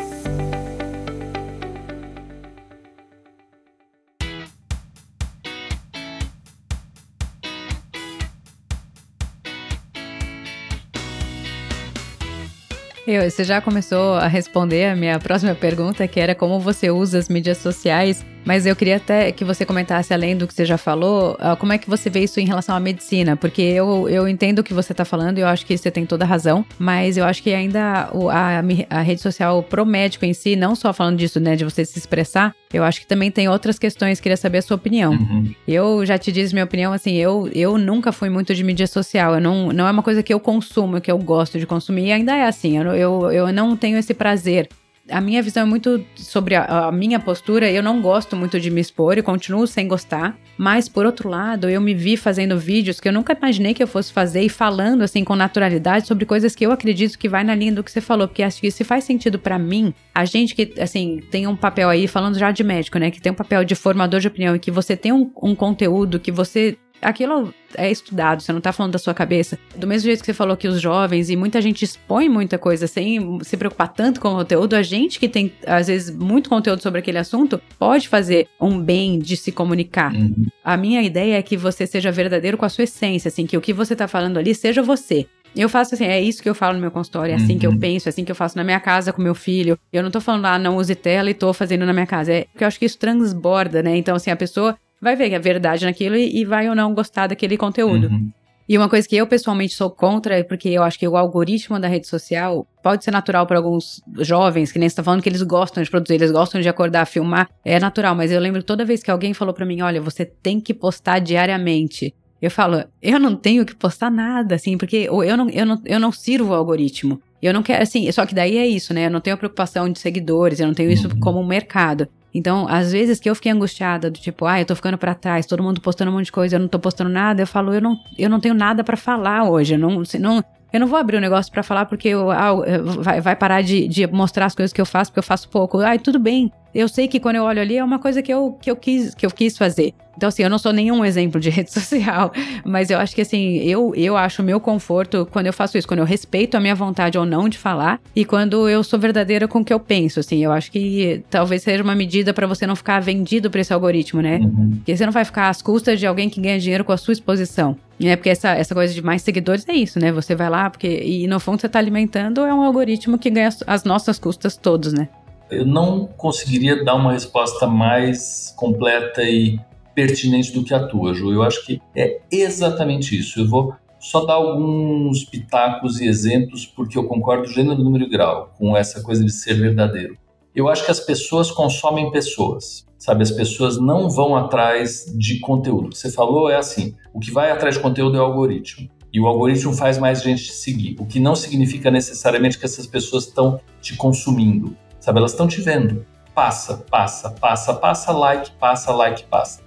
Eu, você já começou a responder a minha próxima pergunta, que era como você usa as mídias sociais mas eu queria até que você comentasse, além do que você já falou, uh, como é que você vê isso em relação à medicina? Porque eu, eu entendo o que você está falando e eu acho que você tem toda a razão, mas eu acho que ainda a, a rede social pro médico em si, não só falando disso, né, de você se expressar, eu acho que também tem outras questões, queria saber a sua opinião. Uhum. Eu já te disse minha opinião, assim, eu, eu nunca fui muito de mídia social, eu não, não é uma coisa que eu consumo, que eu gosto de consumir, e ainda é assim, eu, eu, eu não tenho esse prazer a minha visão é muito sobre a, a, minha postura. Eu não gosto muito de me expor e continuo sem gostar. Mas, por outro lado, eu me vi fazendo vídeos que eu nunca imaginei que eu fosse fazer e falando, assim, com naturalidade sobre coisas que eu acredito que vai na linha do que você falou. Porque acho que se faz sentido para mim, a gente que, assim, tem um papel aí, falando já de médico, né? Que tem um papel de formador de opinião e que você tem um, um conteúdo que você aquilo é estudado, você não tá falando da sua cabeça. Do mesmo jeito que você falou que os jovens e muita gente expõe muita coisa sem se preocupar tanto com o conteúdo, a gente que tem, às vezes, muito conteúdo sobre aquele assunto, pode fazer um bem de se comunicar. Uhum. A minha ideia é que você seja verdadeiro com a sua essência, assim, que o que você tá falando ali seja você. Eu faço assim, é isso que eu falo no meu consultório, é assim uhum. que eu uhum. penso, é assim que eu faço na minha casa com meu filho. Eu não tô falando, ah, não use tela e tô fazendo na minha casa. É porque eu acho que isso transborda, né? Então, assim, a pessoa vai ver a verdade naquilo e, e vai ou não gostar daquele conteúdo. Uhum. E uma coisa que eu pessoalmente sou contra é porque eu acho que o algoritmo da rede social pode ser natural para alguns jovens, que nem você tá falando que eles gostam de produzir, eles gostam de acordar, filmar, é natural, mas eu lembro toda vez que alguém falou para mim, olha, você tem que postar diariamente. Eu falo, eu não tenho que postar nada, assim, porque eu não, eu não, eu não sirvo o algoritmo. Eu não quero, assim, só que daí é isso, né? Eu não tenho preocupação de seguidores, eu não tenho isso uhum. como um mercado. Então, às vezes que eu fiquei angustiada, do tipo, ah, eu tô ficando para trás, todo mundo postando um monte de coisa, eu não tô postando nada, eu falo, eu não, eu não tenho nada para falar hoje, eu não, não, eu não vou abrir o um negócio para falar porque eu, ah, vai, vai parar de, de mostrar as coisas que eu faço, porque eu faço pouco. Ai, tudo bem, eu sei que quando eu olho ali é uma coisa que eu, que eu, quis, que eu quis fazer. Então, assim, eu não sou nenhum exemplo de *laughs* rede social, mas eu acho que, assim, eu, eu acho o meu conforto quando eu faço isso, quando eu respeito a minha vontade ou não de falar e quando eu sou verdadeira com o que eu penso, assim. Eu acho que talvez seja uma medida para você não ficar vendido para esse algoritmo, né? Uhum. Porque você não vai ficar às custas de alguém que ganha dinheiro com a sua exposição. É porque essa, essa coisa de mais seguidores é isso, né? Você vai lá, porque. E no fundo você tá alimentando é um algoritmo que ganha as nossas custas todos, né? Eu não conseguiria dar uma resposta mais completa e pertinente do que a tua, Ju. Eu acho que é exatamente isso. Eu vou só dar alguns pitacos e exemplos, porque eu concordo gênero, número e grau com essa coisa de ser verdadeiro. Eu acho que as pessoas consomem pessoas, sabe? As pessoas não vão atrás de conteúdo. Você falou é assim: o que vai atrás de conteúdo é o algoritmo. E o algoritmo faz mais gente te seguir, o que não significa necessariamente que essas pessoas estão te consumindo, sabe? Elas estão te vendo. Passa, passa, passa, passa, like, passa, like, passa.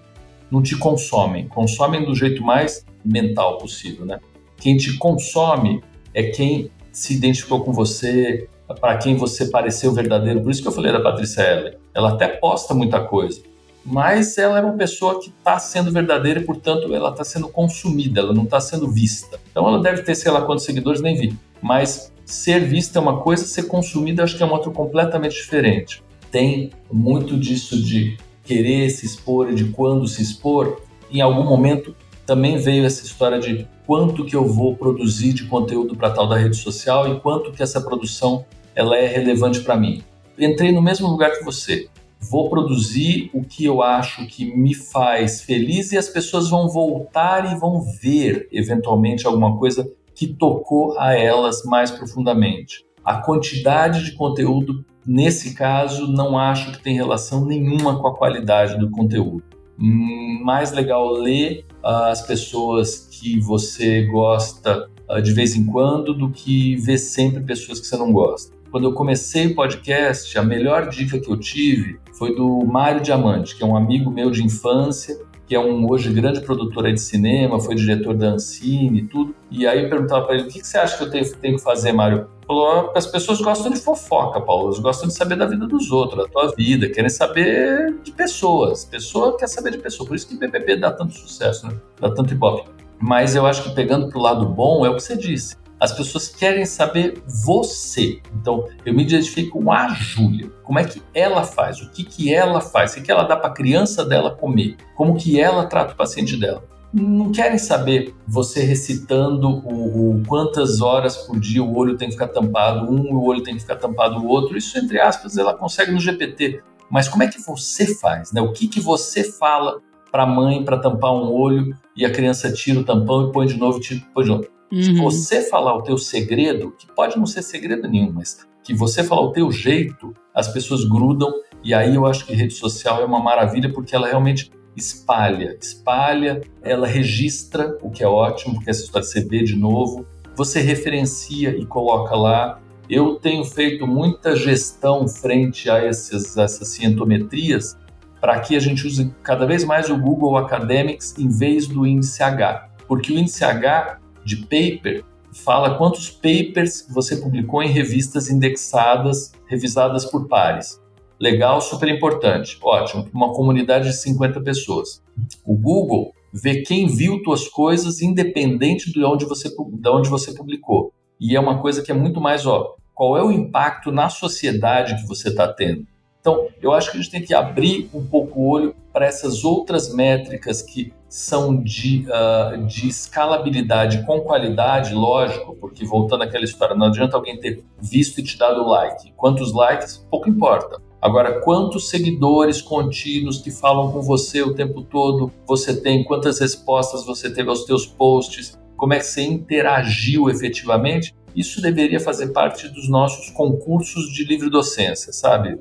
Não te consomem. Consomem do jeito mais mental possível, né? Quem te consome é quem se identificou com você, para quem você pareceu verdadeiro. Por isso que eu falei da Patrícia Ellen. Ela até posta muita coisa, mas ela é uma pessoa que está sendo verdadeira e, portanto, ela está sendo consumida, ela não está sendo vista. Então, ela deve ter, sei lá quantos seguidores, nem vi. Mas ser vista é uma coisa, ser consumida acho que é um outro completamente diferente. Tem muito disso de querer se expor e de quando se expor. Em algum momento também veio essa história de quanto que eu vou produzir de conteúdo para tal da rede social e quanto que essa produção ela é relevante para mim. Entrei no mesmo lugar que você. Vou produzir o que eu acho que me faz feliz e as pessoas vão voltar e vão ver eventualmente alguma coisa que tocou a elas mais profundamente. A quantidade de conteúdo, nesse caso, não acho que tem relação nenhuma com a qualidade do conteúdo. Hum, mais legal ler as pessoas que você gosta uh, de vez em quando do que ver sempre pessoas que você não gosta. Quando eu comecei o podcast, a melhor dica que eu tive foi do Mário Diamante, que é um amigo meu de infância, que é um hoje grande produtor de cinema, foi diretor da Ancine e tudo. E aí eu perguntava para ele: o que, que você acha que eu tenho, tenho que fazer, Mário? Falou: as pessoas gostam de fofoca, Paulo, elas gostam de saber da vida dos outros, da tua vida, querem saber de pessoas. Pessoa quer saber de pessoa. Por isso que BBB dá tanto sucesso, né? dá tanto ibope. Mas eu acho que pegando para o lado bom é o que você disse. As pessoas querem saber você. Então, eu me identifico com a Júlia. Como é que ela faz? O que, que ela faz? O que, que ela dá para a criança dela comer? Como que ela trata o paciente dela? Não querem saber você recitando o, o quantas horas por dia o olho tem que ficar tampado, um o olho tem que ficar tampado o outro. Isso, entre aspas, ela consegue no GPT. Mas como é que você faz? Né? O que, que você fala para a mãe para tampar um olho e a criança tira o tampão e põe de novo, tira, põe de novo? Uhum. Se você falar o teu segredo, que pode não ser segredo nenhum, mas que você falar o teu jeito, as pessoas grudam e aí eu acho que rede social é uma maravilha porque ela realmente espalha, espalha, ela registra, o que é ótimo, porque essa história você vê de novo, você referencia e coloca lá. Eu tenho feito muita gestão frente a essas, essas cientometrias para que a gente use cada vez mais o Google Academics em vez do índice H, porque o índice H de paper fala quantos papers você publicou em revistas indexadas, revisadas por pares. Legal, super importante. Ótimo, uma comunidade de 50 pessoas. O Google vê quem viu tuas coisas independente de onde você, de onde você publicou. E é uma coisa que é muito mais óbvia. Qual é o impacto na sociedade que você está tendo? Então, eu acho que a gente tem que abrir um pouco o olho para essas outras métricas que são de, uh, de escalabilidade com qualidade, lógico, porque voltando àquela história, não adianta alguém ter visto e te dado like. Quantos likes, pouco importa. Agora, quantos seguidores contínuos que falam com você o tempo todo você tem, quantas respostas você teve aos teus posts, como é que você interagiu efetivamente, isso deveria fazer parte dos nossos concursos de livre docência, sabe?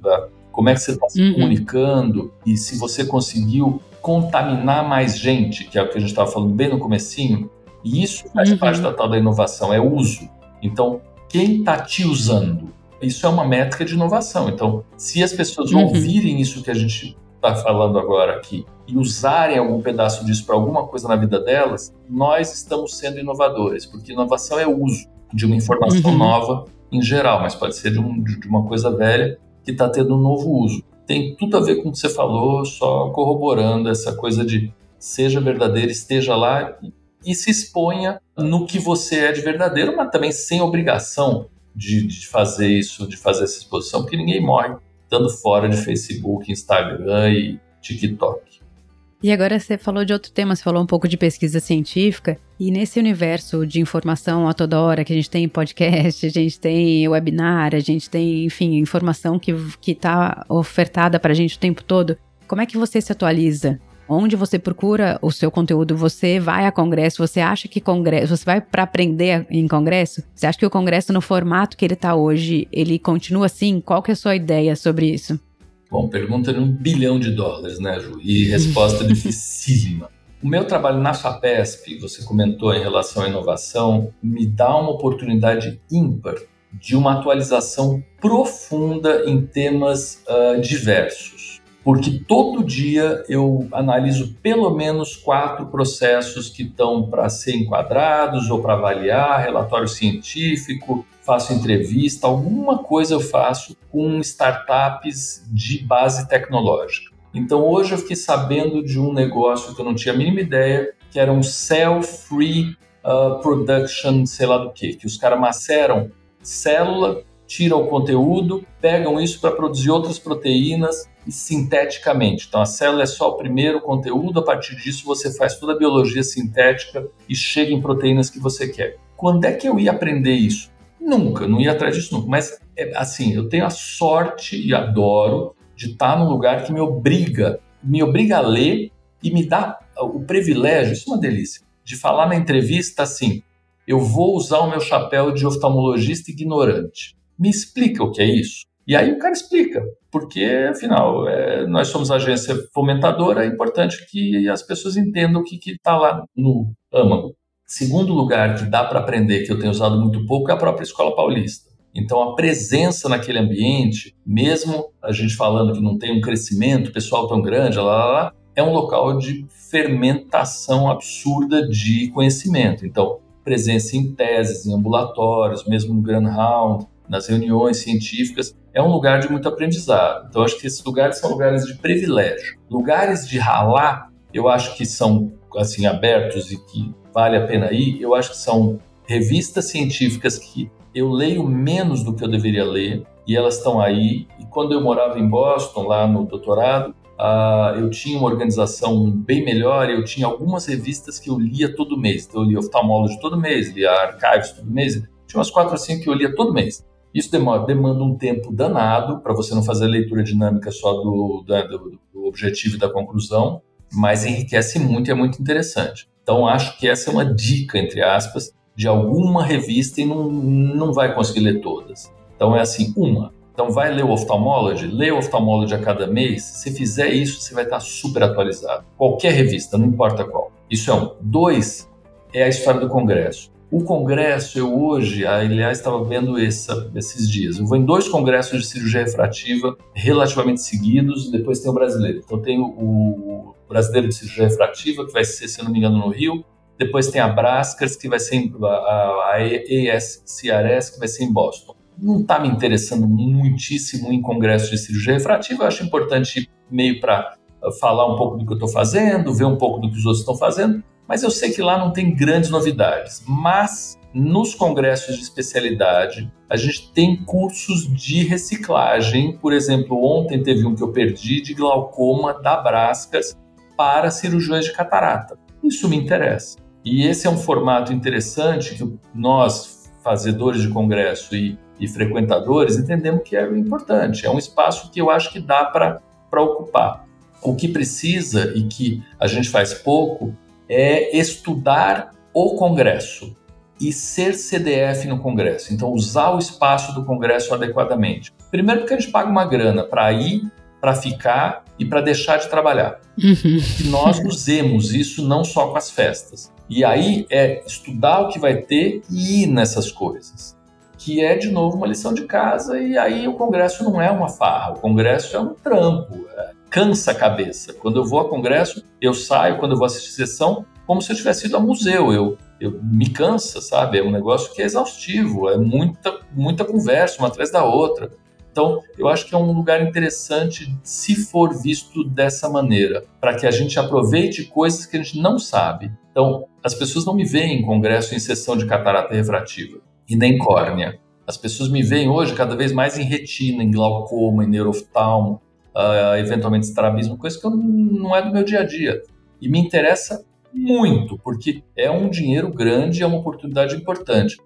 como é que você está se uhum. comunicando e se você conseguiu contaminar mais gente, que é o que a gente estava falando bem no comecinho, e isso faz uhum. parte da tal da inovação, é uso. Então, quem está te usando? Isso é uma métrica de inovação. Então, se as pessoas uhum. ouvirem isso que a gente está falando agora aqui e usarem algum pedaço disso para alguma coisa na vida delas, nós estamos sendo inovadores, porque inovação é o uso de uma informação uhum. nova em geral, mas pode ser de, um, de uma coisa velha que está tendo um novo uso. Tem tudo a ver com o que você falou, só corroborando essa coisa de seja verdadeiro, esteja lá e se exponha no que você é de verdadeiro, mas também sem obrigação de, de fazer isso, de fazer essa exposição, porque ninguém morre estando fora de Facebook, Instagram e TikTok. E agora você falou de outro tema, você falou um pouco de pesquisa científica, e nesse universo de informação a toda hora, que a gente tem podcast, a gente tem webinar, a gente tem, enfim, informação que está ofertada para a gente o tempo todo, como é que você se atualiza? Onde você procura o seu conteúdo? Você vai a congresso? Você acha que congresso? Você vai para aprender em congresso? Você acha que o congresso no formato que ele está hoje, ele continua assim? Qual que é a sua ideia sobre isso? Bom, pergunta de um bilhão de dólares, né, Ju? E resposta *laughs* dificílima. O meu trabalho na FAPESP, você comentou em relação à inovação, me dá uma oportunidade ímpar de uma atualização profunda em temas uh, diversos. Porque todo dia eu analiso pelo menos quatro processos que estão para ser enquadrados ou para avaliar, relatório científico, faço entrevista, alguma coisa eu faço com startups de base tecnológica. Então hoje eu fiquei sabendo de um negócio que eu não tinha a mínima ideia, que era um cell-free uh, production, sei lá do que, que os caras maceram célula, tiram o conteúdo, pegam isso para produzir outras proteínas e sinteticamente. Então a célula é só o primeiro conteúdo, a partir disso você faz toda a biologia sintética e chega em proteínas que você quer. Quando é que eu ia aprender isso? Nunca, não ia atrás disso nunca. Mas, é, assim, eu tenho a sorte e adoro de estar num lugar que me obriga, me obriga a ler e me dá o privilégio, isso é uma delícia, de falar na entrevista assim: eu vou usar o meu chapéu de oftalmologista ignorante. Me explica o que é isso? E aí o cara explica, porque afinal é, nós somos agência fomentadora, é importante que as pessoas entendam o que está lá no âmago. Segundo lugar que dá para aprender, que eu tenho usado muito pouco, é a própria Escola Paulista. Então, a presença naquele ambiente, mesmo a gente falando que não tem um crescimento pessoal tão grande, lá, lá, lá, é um local de fermentação absurda de conhecimento. Então, presença em teses, em ambulatórios, mesmo no Grand Round, nas reuniões científicas, é um lugar de muito aprendizado. Então, acho que esses lugares são lugares de privilégio. Lugares de ralar, eu acho que são assim abertos e que vale a pena ir, eu acho que são revistas científicas que eu leio menos do que eu deveria ler e elas estão aí. E quando eu morava em Boston, lá no doutorado, uh, eu tinha uma organização bem melhor. Eu tinha algumas revistas que eu lia todo mês. Então, eu lia Ophthalmology todo mês, lia Archives todo mês. Tinha umas quatro ou cinco que eu lia todo mês. Isso demora, demanda um tempo danado para você não fazer a leitura dinâmica só do, do, do objetivo e da conclusão, mas enriquece muito e é muito interessante. Então, acho que essa é uma dica, entre aspas, de alguma revista e não, não vai conseguir ler todas. Então, é assim: uma. Então, vai ler o Ophthalmology, lê o Ophthalmology a cada mês. Se fizer isso, você vai estar super atualizado. Qualquer revista, não importa qual. Isso é um. Dois, é a história do Congresso. O congresso, eu hoje, aliás, estava vendo essa, esses dias. Eu vou em dois congressos de cirurgia refrativa relativamente seguidos, depois tem o brasileiro. Então, tem o brasileiro de cirurgia refrativa, que vai ser, se não me engano, no Rio. Depois tem a Brascars, que vai ser a, a ESCRS, que vai ser em Boston. Não está me interessando muitíssimo em congresso de cirurgia refrativa. Eu acho importante meio para uh, falar um pouco do que eu estou fazendo, ver um pouco do que os outros estão fazendo. Mas eu sei que lá não tem grandes novidades. Mas nos congressos de especialidade, a gente tem cursos de reciclagem. Por exemplo, ontem teve um que eu perdi de glaucoma da Brascas, para cirurgiões de catarata. Isso me interessa. E esse é um formato interessante que nós, fazedores de congresso e, e frequentadores, entendemos que é importante. É um espaço que eu acho que dá para ocupar. O que precisa e que a gente faz pouco é estudar o congresso e ser CDF no congresso. Então, usar o espaço do congresso adequadamente. Primeiro, porque a gente paga uma grana para ir para ficar e para deixar de trabalhar. Uhum. Que nós usemos isso não só com as festas. E aí é estudar o que vai ter e ir nessas coisas. Que é, de novo, uma lição de casa, e aí o congresso não é uma farra, o congresso é um trampo, é, cansa a cabeça. Quando eu vou a congresso, eu saio, quando eu vou assistir sessão, como se eu tivesse ido a museu. Eu, eu me cansa, sabe? É um negócio que é exaustivo, é muita, muita conversa uma atrás da outra. Então, eu acho que é um lugar interessante se for visto dessa maneira, para que a gente aproveite coisas que a gente não sabe. Então, as pessoas não me veem em congresso em sessão de catarata refrativa e nem córnea. As pessoas me veem hoje cada vez mais em retina, em glaucoma, em neuroftalmo. Uh, eventualmente estrabismo, coisa que eu, não é do meu dia a dia. E me interessa muito, porque é um dinheiro grande, é uma oportunidade importante.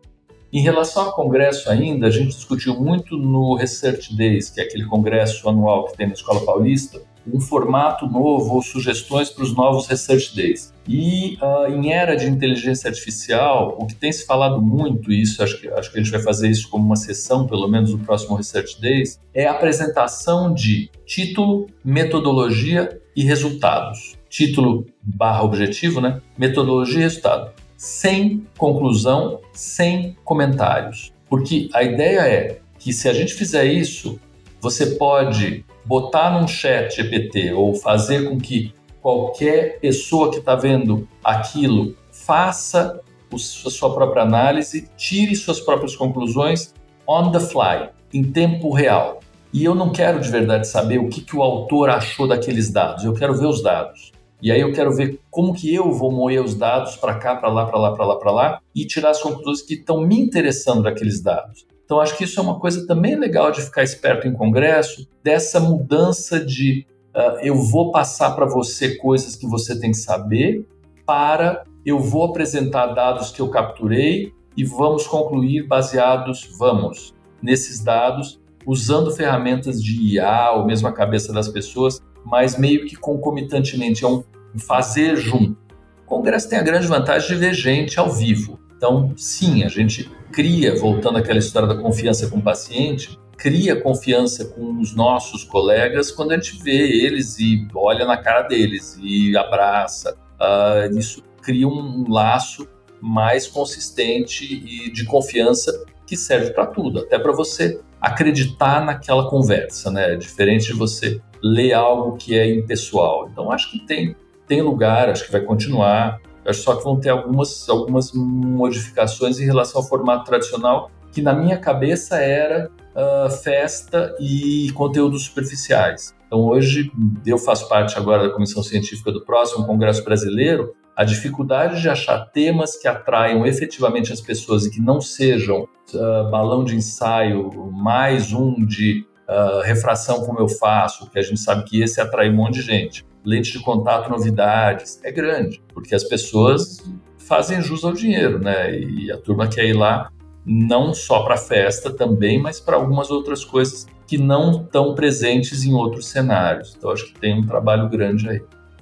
Em relação ao congresso ainda, a gente discutiu muito no Research Days, que é aquele congresso anual que tem na Escola Paulista, um formato novo ou sugestões para os novos Research Days. E uh, em era de inteligência artificial, o que tem se falado muito, e isso acho que, acho que a gente vai fazer isso como uma sessão, pelo menos no próximo Research Days, é a apresentação de título, metodologia e resultados. Título barra objetivo, né? Metodologia e resultado. Sem conclusão, sem comentários. Porque a ideia é que se a gente fizer isso, você pode botar num chat GPT ou fazer com que qualquer pessoa que está vendo aquilo faça a sua própria análise, tire suas próprias conclusões on the fly, em tempo real. E eu não quero de verdade saber o que, que o autor achou daqueles dados, eu quero ver os dados. E aí eu quero ver como que eu vou moer os dados para cá, para lá, para lá, para lá, para lá e tirar as conclusões que estão me interessando daqueles dados. Então, acho que isso é uma coisa também legal de ficar esperto em congresso, dessa mudança de uh, eu vou passar para você coisas que você tem que saber, para eu vou apresentar dados que eu capturei e vamos concluir baseados, vamos, nesses dados, usando ferramentas de IA ou mesmo a cabeça das pessoas, mas meio que concomitantemente, é um fazer junto. O congresso tem a grande vantagem de ver gente ao vivo. Então, sim, a gente cria, voltando àquela história da confiança com o paciente, cria confiança com os nossos colegas quando a gente vê eles e olha na cara deles e abraça. Uh, isso cria um laço mais consistente e de confiança que serve para tudo, até para você acreditar naquela conversa, né? É diferente de você ler algo que é impessoal. Então acho que tem tem lugar, acho que vai continuar. Só que vão ter algumas, algumas modificações em relação ao formato tradicional, que na minha cabeça era uh, festa e conteúdos superficiais. Então hoje eu faço parte agora da comissão científica do próximo Congresso Brasileiro. A dificuldade de achar temas que atraiam efetivamente as pessoas e que não sejam uh, balão de ensaio, mais um de uh, refração como eu faço, que a gente sabe que esse atrai um monte de gente lente de contato, novidades, é grande, porque as pessoas fazem jus ao dinheiro, né? E a turma quer ir lá não só para festa também, mas para algumas outras coisas que não estão presentes em outros cenários. Então acho que tem um trabalho grande aí.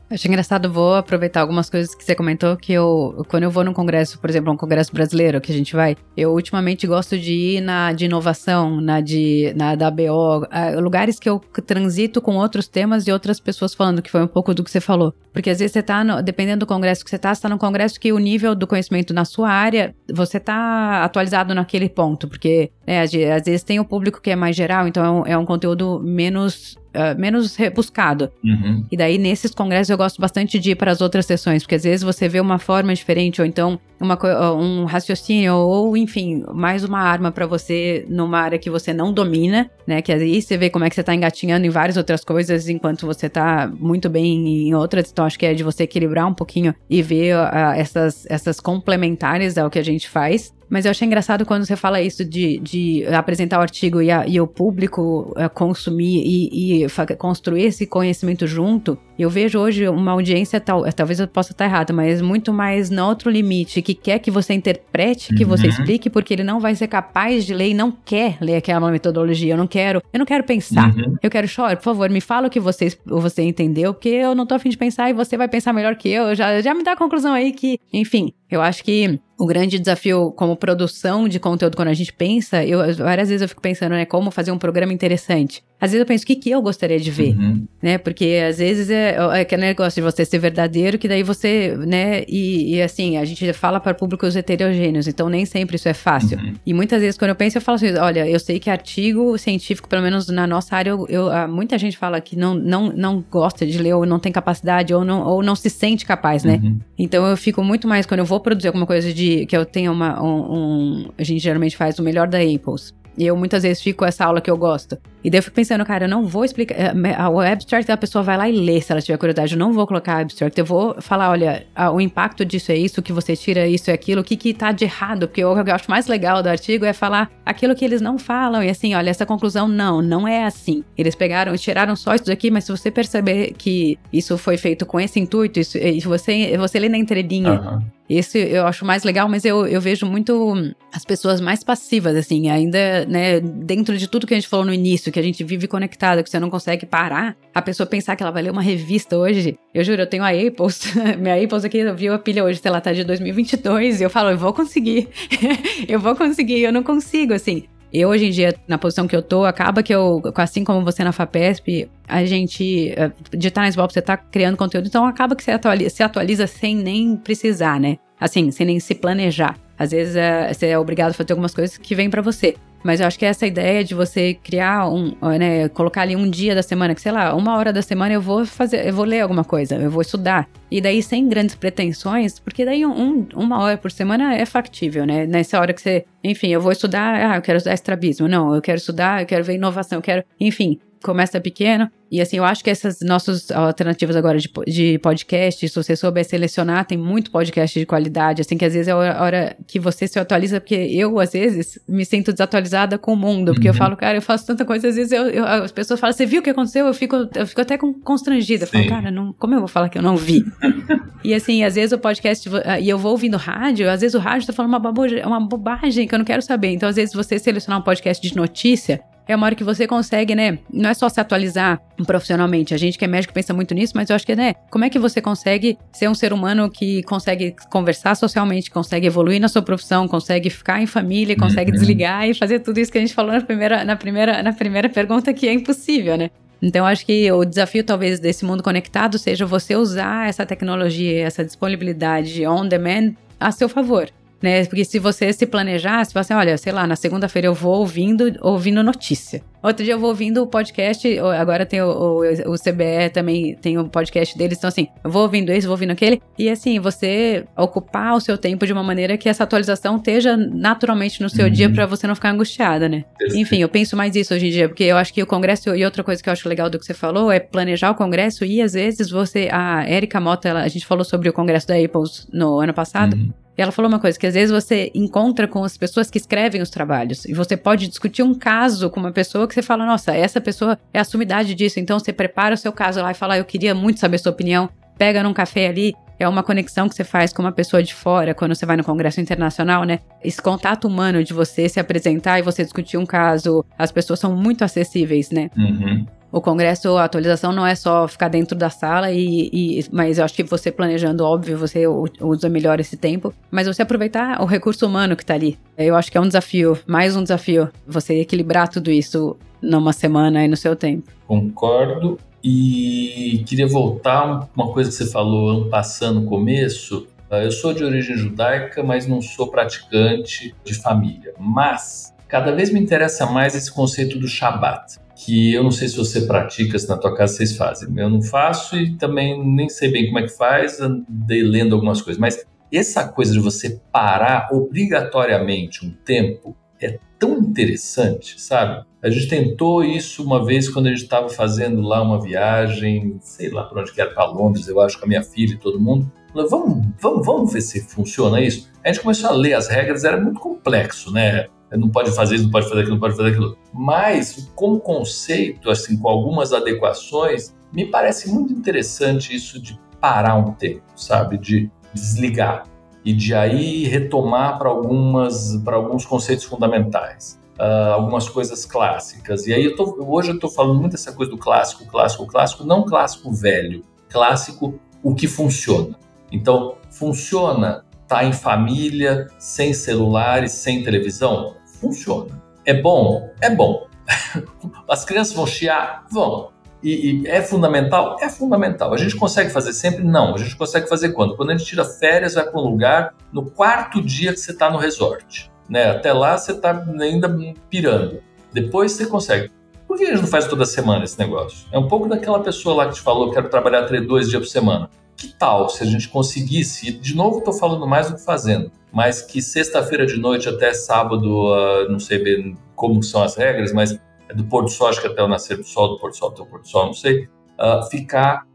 Acho engraçado, vou aproveitar algumas coisas que você comentou, que eu, quando eu vou num congresso, por exemplo, um congresso brasileiro que a gente vai, eu ultimamente gosto de ir na de inovação, na de na da BO, lugares que eu transito com outros temas e outras pessoas falando, que foi um pouco do que você falou. Porque às vezes você tá, no, dependendo do congresso que você tá, você tá num congresso que o nível do conhecimento na sua área, você tá atualizado naquele ponto, porque né, às vezes tem o público que é mais geral, então é um, é um conteúdo menos uh, menos rebuscado. Uhum. E daí, nesses congressos, eu gosto bastante de ir para as outras sessões, porque às vezes você vê uma forma diferente, ou então uma, um raciocínio, ou enfim, mais uma arma para você numa área que você não domina, né? Que aí você vê como é que você tá engatinhando em várias outras coisas, enquanto você tá muito bem em outras. Então, acho que é de você equilibrar um pouquinho e ver uh, essas, essas complementares ao que a gente faz. Mas eu achei engraçado quando você fala isso de, de apresentar o artigo e, a, e o público uh, consumir e, e construir esse conhecimento junto. Eu vejo hoje uma audiência, tal, talvez eu possa estar errado, mas muito mais no outro limite, que quer que você interprete, que uhum. você explique, porque ele não vai ser capaz de ler e não quer ler aquela metodologia. Eu não quero, eu não quero pensar. Uhum. Eu quero, chore, por favor, me fala o que você, você entendeu, porque eu não tô afim de pensar e você vai pensar melhor que eu. Já, já me dá a conclusão aí que, enfim, eu acho que o grande desafio como produção de conteúdo, quando a gente pensa, eu várias vezes eu fico pensando, né, como fazer um programa interessante. Às vezes eu penso, o que, que eu gostaria de ver? Uhum. Né? Porque às vezes é, é aquele negócio de você ser verdadeiro, que daí você, né, e, e assim, a gente fala para públicos heterogêneos, então nem sempre isso é fácil. Uhum. E muitas vezes quando eu penso, eu falo assim, olha, eu sei que artigo científico, pelo menos na nossa área, eu, eu, ah, muita gente fala que não, não, não gosta de ler, ou não tem capacidade, ou não, ou não se sente capaz, né? Uhum. Então eu fico muito mais, quando eu vou produzir alguma coisa de, que eu tenha uma, um, um a gente geralmente faz o melhor da Apples E eu muitas vezes fico com essa aula que eu gosto. E daí eu fico pensando, cara, eu não vou explicar. Eh, o abstract a pessoa vai lá e lê se ela tiver curiosidade. Eu não vou colocar abstract. Eu vou falar, olha, o impacto disso é isso, que você tira isso é aquilo, o que, que tá de errado. Porque o que eu acho mais legal do artigo é falar aquilo que eles não falam. E assim, olha, essa conclusão não, não é assim. Eles pegaram e tiraram só isso daqui, mas se você perceber que isso foi feito com esse intuito, isso, e você, você lê na entrelinha. Uhum esse eu acho mais legal, mas eu, eu vejo muito as pessoas mais passivas, assim, ainda, né, dentro de tudo que a gente falou no início, que a gente vive conectada, que você não consegue parar, a pessoa pensar que ela vai ler uma revista hoje. Eu juro, eu tenho a Apples, *laughs* minha Apples aqui, eu vi a pilha hoje, sei lá, tá de 2022, e eu falo, eu vou conseguir, *laughs* eu vou conseguir, eu não consigo, assim. Eu, hoje em dia, na posição que eu tô, acaba que eu, assim como você na FAPESP, a gente, eh, de estar na SBOP, você tá criando conteúdo, então acaba que você atualiza, se atualiza sem nem precisar, né? Assim, sem nem se planejar. Às vezes é, você é obrigado a fazer algumas coisas que vêm para você. Mas eu acho que essa ideia de você criar um, né, colocar ali um dia da semana, que sei lá, uma hora da semana eu vou fazer, eu vou ler alguma coisa, eu vou estudar. E daí sem grandes pretensões, porque daí um, uma hora por semana é factível, né? Nessa hora que você, enfim, eu vou estudar, ah, eu quero estudar estrabismo. Não, eu quero estudar, eu quero ver inovação, eu quero, enfim, começa pequeno. E assim, eu acho que essas nossas alternativas agora de, de podcast, se você souber selecionar, tem muito podcast de qualidade, assim, que às vezes é a hora que você se atualiza, porque eu, às vezes, me sinto desatualizada com o mundo, porque uhum. eu falo, cara, eu faço tanta coisa, às vezes eu, eu, as pessoas falam, você viu o que aconteceu? Eu fico, eu fico até constrangida. Eu falo, cara, não, como eu vou falar que eu não vi? *laughs* e assim, às vezes o podcast, ah, e eu vou ouvindo rádio, às vezes o rádio tá falando uma, uma bobagem que eu não quero saber. Então, às vezes, você selecionar um podcast de notícia, é uma hora que você consegue, né? Não é só se atualizar profissionalmente. A gente que é médico pensa muito nisso, mas eu acho que, né? Como é que você consegue ser um ser humano que consegue conversar socialmente, consegue evoluir na sua profissão, consegue ficar em família, consegue uhum. desligar e fazer tudo isso que a gente falou na primeira, na primeira, na primeira pergunta, que é impossível, né? Então, acho que o desafio, talvez, desse mundo conectado seja você usar essa tecnologia, essa disponibilidade on demand a seu favor né? Porque se você se planejar, se você, olha, sei lá, na segunda-feira eu vou ouvindo, ouvindo notícia. Outro dia eu vou ouvindo o podcast, agora tem o, o, o CBE também, tem o podcast deles, então assim, eu vou ouvindo esse, vou ouvindo aquele, e assim, você ocupar o seu tempo de uma maneira que essa atualização esteja naturalmente no seu uhum. dia para você não ficar angustiada, né? Enfim, eu penso mais isso hoje em dia, porque eu acho que o congresso, e outra coisa que eu acho legal do que você falou, é planejar o congresso e às vezes você, a Erika Mota, ela, a gente falou sobre o congresso da Apple no ano passado, uhum. E ela falou uma coisa, que às vezes você encontra com as pessoas que escrevem os trabalhos, e você pode discutir um caso com uma pessoa que você fala, nossa, essa pessoa é a sumidade disso, então você prepara o seu caso lá e fala, eu queria muito saber sua opinião, pega num café ali, é uma conexão que você faz com uma pessoa de fora quando você vai no congresso internacional, né? Esse contato humano de você se apresentar e você discutir um caso, as pessoas são muito acessíveis, né? Uhum. O congresso, a atualização não é só ficar dentro da sala e, e, mas eu acho que você planejando, óbvio, você usa melhor esse tempo, mas você aproveitar o recurso humano que está ali. Eu acho que é um desafio, mais um desafio, você equilibrar tudo isso numa semana e no seu tempo. Concordo. E queria voltar uma coisa que você falou ano passado no começo. Ah, eu sou de origem judaica, mas não sou praticante de família. Mas cada vez me interessa mais esse conceito do Shabat que eu não sei se você pratica, se na tua casa vocês fazem. Eu não faço e também nem sei bem como é que faz, andei lendo algumas coisas. Mas essa coisa de você parar obrigatoriamente um tempo é tão interessante, sabe? A gente tentou isso uma vez quando a gente estava fazendo lá uma viagem, sei lá para onde que era, para Londres, eu acho, com a minha filha e todo mundo. Falei, vamos, vamos, vamos ver se funciona isso. A gente começou a ler as regras, era muito complexo, né? Não pode fazer isso, não pode fazer aquilo, não pode fazer aquilo. Mas, como conceito, assim, com algumas adequações, me parece muito interessante isso de parar um tempo, sabe? De desligar e de aí retomar para algumas para alguns conceitos fundamentais. Uh, algumas coisas clássicas. E aí eu tô, hoje eu estou falando muito dessa coisa do clássico, clássico, clássico, não clássico velho, clássico o que funciona. Então, funciona tá em família, sem celulares, sem televisão? Funciona. É bom? É bom. *laughs* As crianças vão chiar? Vão. E, e, é fundamental? É fundamental. A gente consegue fazer sempre? Não. A gente consegue fazer quando? Quando a gente tira férias, vai para um lugar no quarto dia que você está no resort. Né? Até lá você está ainda pirando. Depois você consegue. Por que a gente não faz toda semana esse negócio? É um pouco daquela pessoa lá que te falou que quero trabalhar três, dois dias por semana. Que tal se a gente conseguisse, de novo estou falando mais do que fazendo, mas que sexta-feira de noite até sábado, uh, não sei bem como são as regras, mas é do pôr do sol, acho que até o nascer do sol, do pôr do sol até o pôr do sol, não sei, uh, ficar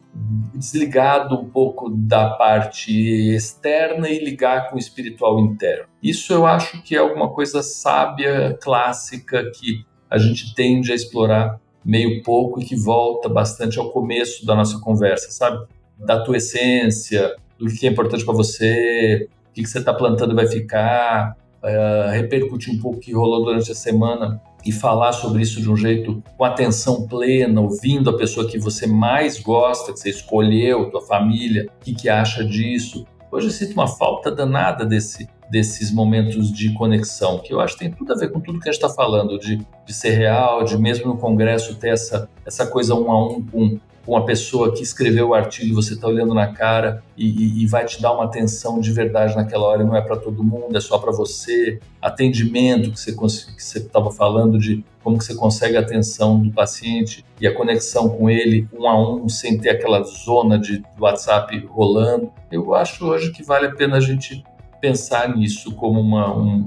desligado um pouco da parte externa e ligar com o espiritual interno. Isso eu acho que é alguma coisa sábia, clássica, que a gente tende a explorar meio pouco e que volta bastante ao começo da nossa conversa, sabe? Da tua essência, do que é importante para você, o que, você está plantando vai ficar, uh, repercutir um pouco o que rolou durante a semana e falar sobre isso de um jeito com atenção plena, ouvindo a pessoa que você mais gosta, que você escolheu, tua família, o que, que acha disso. Hoje eu sinto uma falta danada desse, desses momentos de conexão, que eu acho que tem tudo a ver com tudo que a gente está falando, de, de ser real, de mesmo no Congresso ter essa, essa coisa um a um com, com a pessoa que escreveu o artigo e você está olhando na cara e, e, e, vai te dar uma atenção de verdade naquela hora, não é para todo mundo, é só para você. Atendimento que você estava falando de como que você consegue a atenção do paciente e a conexão com ele um a um, sem ter aquela zona de WhatsApp rolando. Eu acho hoje que vale a pena a gente pensar nisso como uma, um,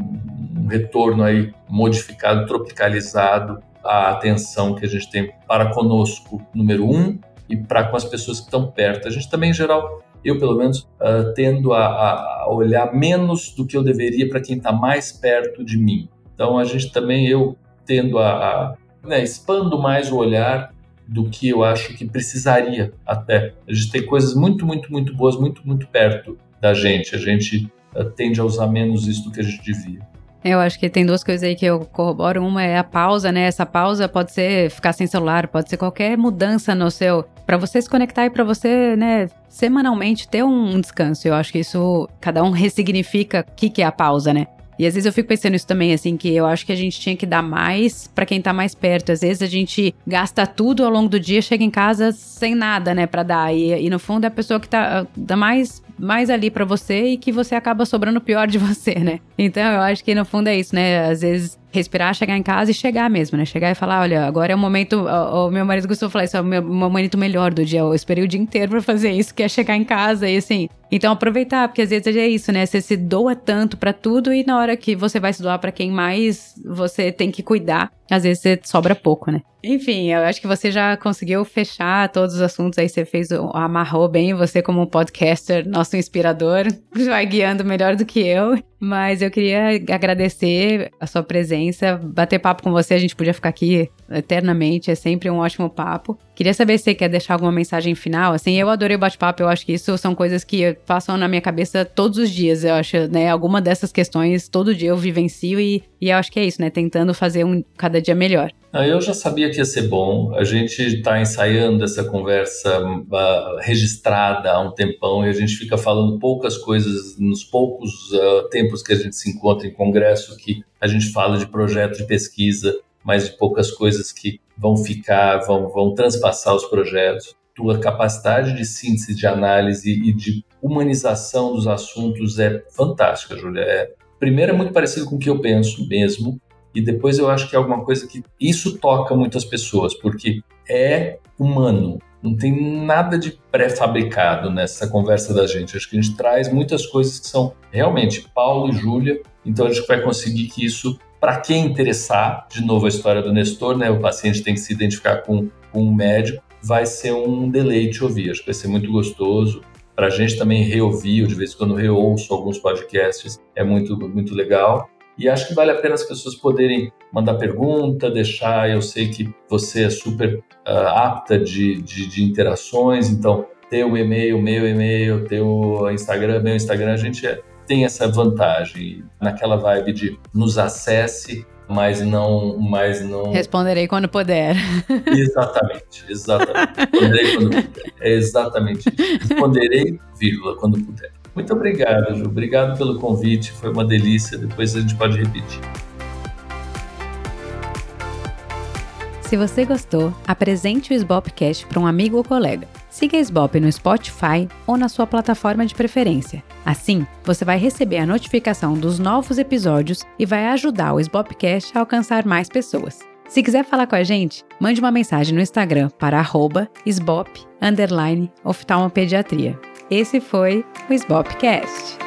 um retorno aí modificado, tropicalizado a atenção que a gente tem para conosco, número um, e para com as pessoas que estão perto. A gente também, em geral, eu pelo menos, uh, tendo a, a, olhar menos do que eu deveria para quem está mais perto de mim. Então, a gente também, eu tendo a. a né, expando mais o olhar do que eu acho que precisaria até. A gente tem coisas muito, muito, muito boas, muito, muito perto da gente. A gente uh, tende a usar menos isso do que a gente devia. Eu acho que tem duas coisas aí que eu corroboro. Uma é a pausa, né? Essa pausa pode ser ficar sem celular, pode ser qualquer mudança no seu. Para você se conectar e para você, né, semanalmente ter um descanso. Eu acho que isso, cada um *laughs* ressignifica o que, que é a pausa, né? E às vezes eu fico pensando isso também, assim, que eu acho que a gente tinha que dar mais para quem tá mais perto. Às vezes a gente gasta tudo ao longo do dia, chega em casa sem nada, né, para dar. E, e, no fundo é a pessoa que tá dá mais mais ali para você e que você acaba sobrando pior de *laughs* você, né? Então eu acho que no fundo é isso, né? Às vezes respirar, chegar em casa e chegar mesmo, né? Chegar e falar, olha, agora é o momento. O, o meu marido gostou de falar isso, é o meu, momento melhor do dia. Eu esperei o dia inteiro pra fazer isso, que é chegar em casa e assim. Então aproveitar, porque às vezes é isso, né? Você se doa tanto para tudo e na hora que você vai se doar para quem mais você tem que cuidar, às vezes você sobra pouco, né? Enfim, eu acho que você já conseguiu fechar todos os assuntos aí, você fez, amarrou bem você como podcaster, nosso inspirador, *laughs* vai guiando melhor do que eu. Mas eu queria agradecer a sua presença, bater papo com você, a gente podia ficar aqui eternamente, é sempre um ótimo papo. Queria saber se você quer deixar alguma mensagem final. Assim, eu adorei o bate-papo, eu acho que isso são coisas que passam na minha cabeça todos os dias. Eu acho, né? Alguma dessas questões, todo dia eu vivencio e, e eu acho que é isso, né? Tentando fazer um cada dia melhor. Ah, eu já sabia que ia ser bom. A gente está ensaiando essa conversa uh, registrada há um tempão e a gente fica falando poucas coisas nos poucos uh, tempos que a gente se encontra em congresso que a gente fala de projeto de pesquisa, mas de poucas coisas que vão ficar, vão, vão transpassar os projetos. Tua capacidade de síntese, de análise e de humanização dos assuntos é fantástica, Júlia. É, primeiro, é muito parecido com o que eu penso mesmo e depois eu acho que é alguma coisa que isso toca muitas pessoas, porque é humano. Não tem nada de pré-fabricado nessa conversa da gente. Acho que a gente traz muitas coisas que são realmente Paulo e Júlia, então a gente vai conseguir que isso, para quem interessar, de novo a história do Nestor, né? O paciente tem que se identificar com, com um médico, vai ser um deleite ouvir. Acho que vai ser muito gostoso. Para a gente também reouvir, eu de vez em quando reouço alguns podcasts, é muito, muito legal. E acho que vale a pena as pessoas poderem mandar pergunta, deixar. Eu sei que você é super uh, apta de, de, de, interações, então ter o e-mail, meu e-mail, ter o Instagram, meu Instagram, a gente é, tem essa vantagem naquela vibe de nos acesse, mas não, mas não. Responderei quando puder. *laughs* Exatamente, exatamente. Responderei quando puder. É exatamente isso. Responderei, vírgula, quando puder. Muito obrigado, Ju. Obrigado pelo convite. Foi uma delícia. Depois a gente pode repetir. Se você gostou, apresente o Sbopcast para um amigo ou colega. Siga a Sbop no Spotify ou na sua plataforma de preferência. Assim, você vai receber a notificação dos novos episódios e vai ajudar o Sbopcast a alcançar mais pessoas. Se quiser falar com a gente, mande uma mensagem no Instagram para arroba. Esse foi o Sbopcast.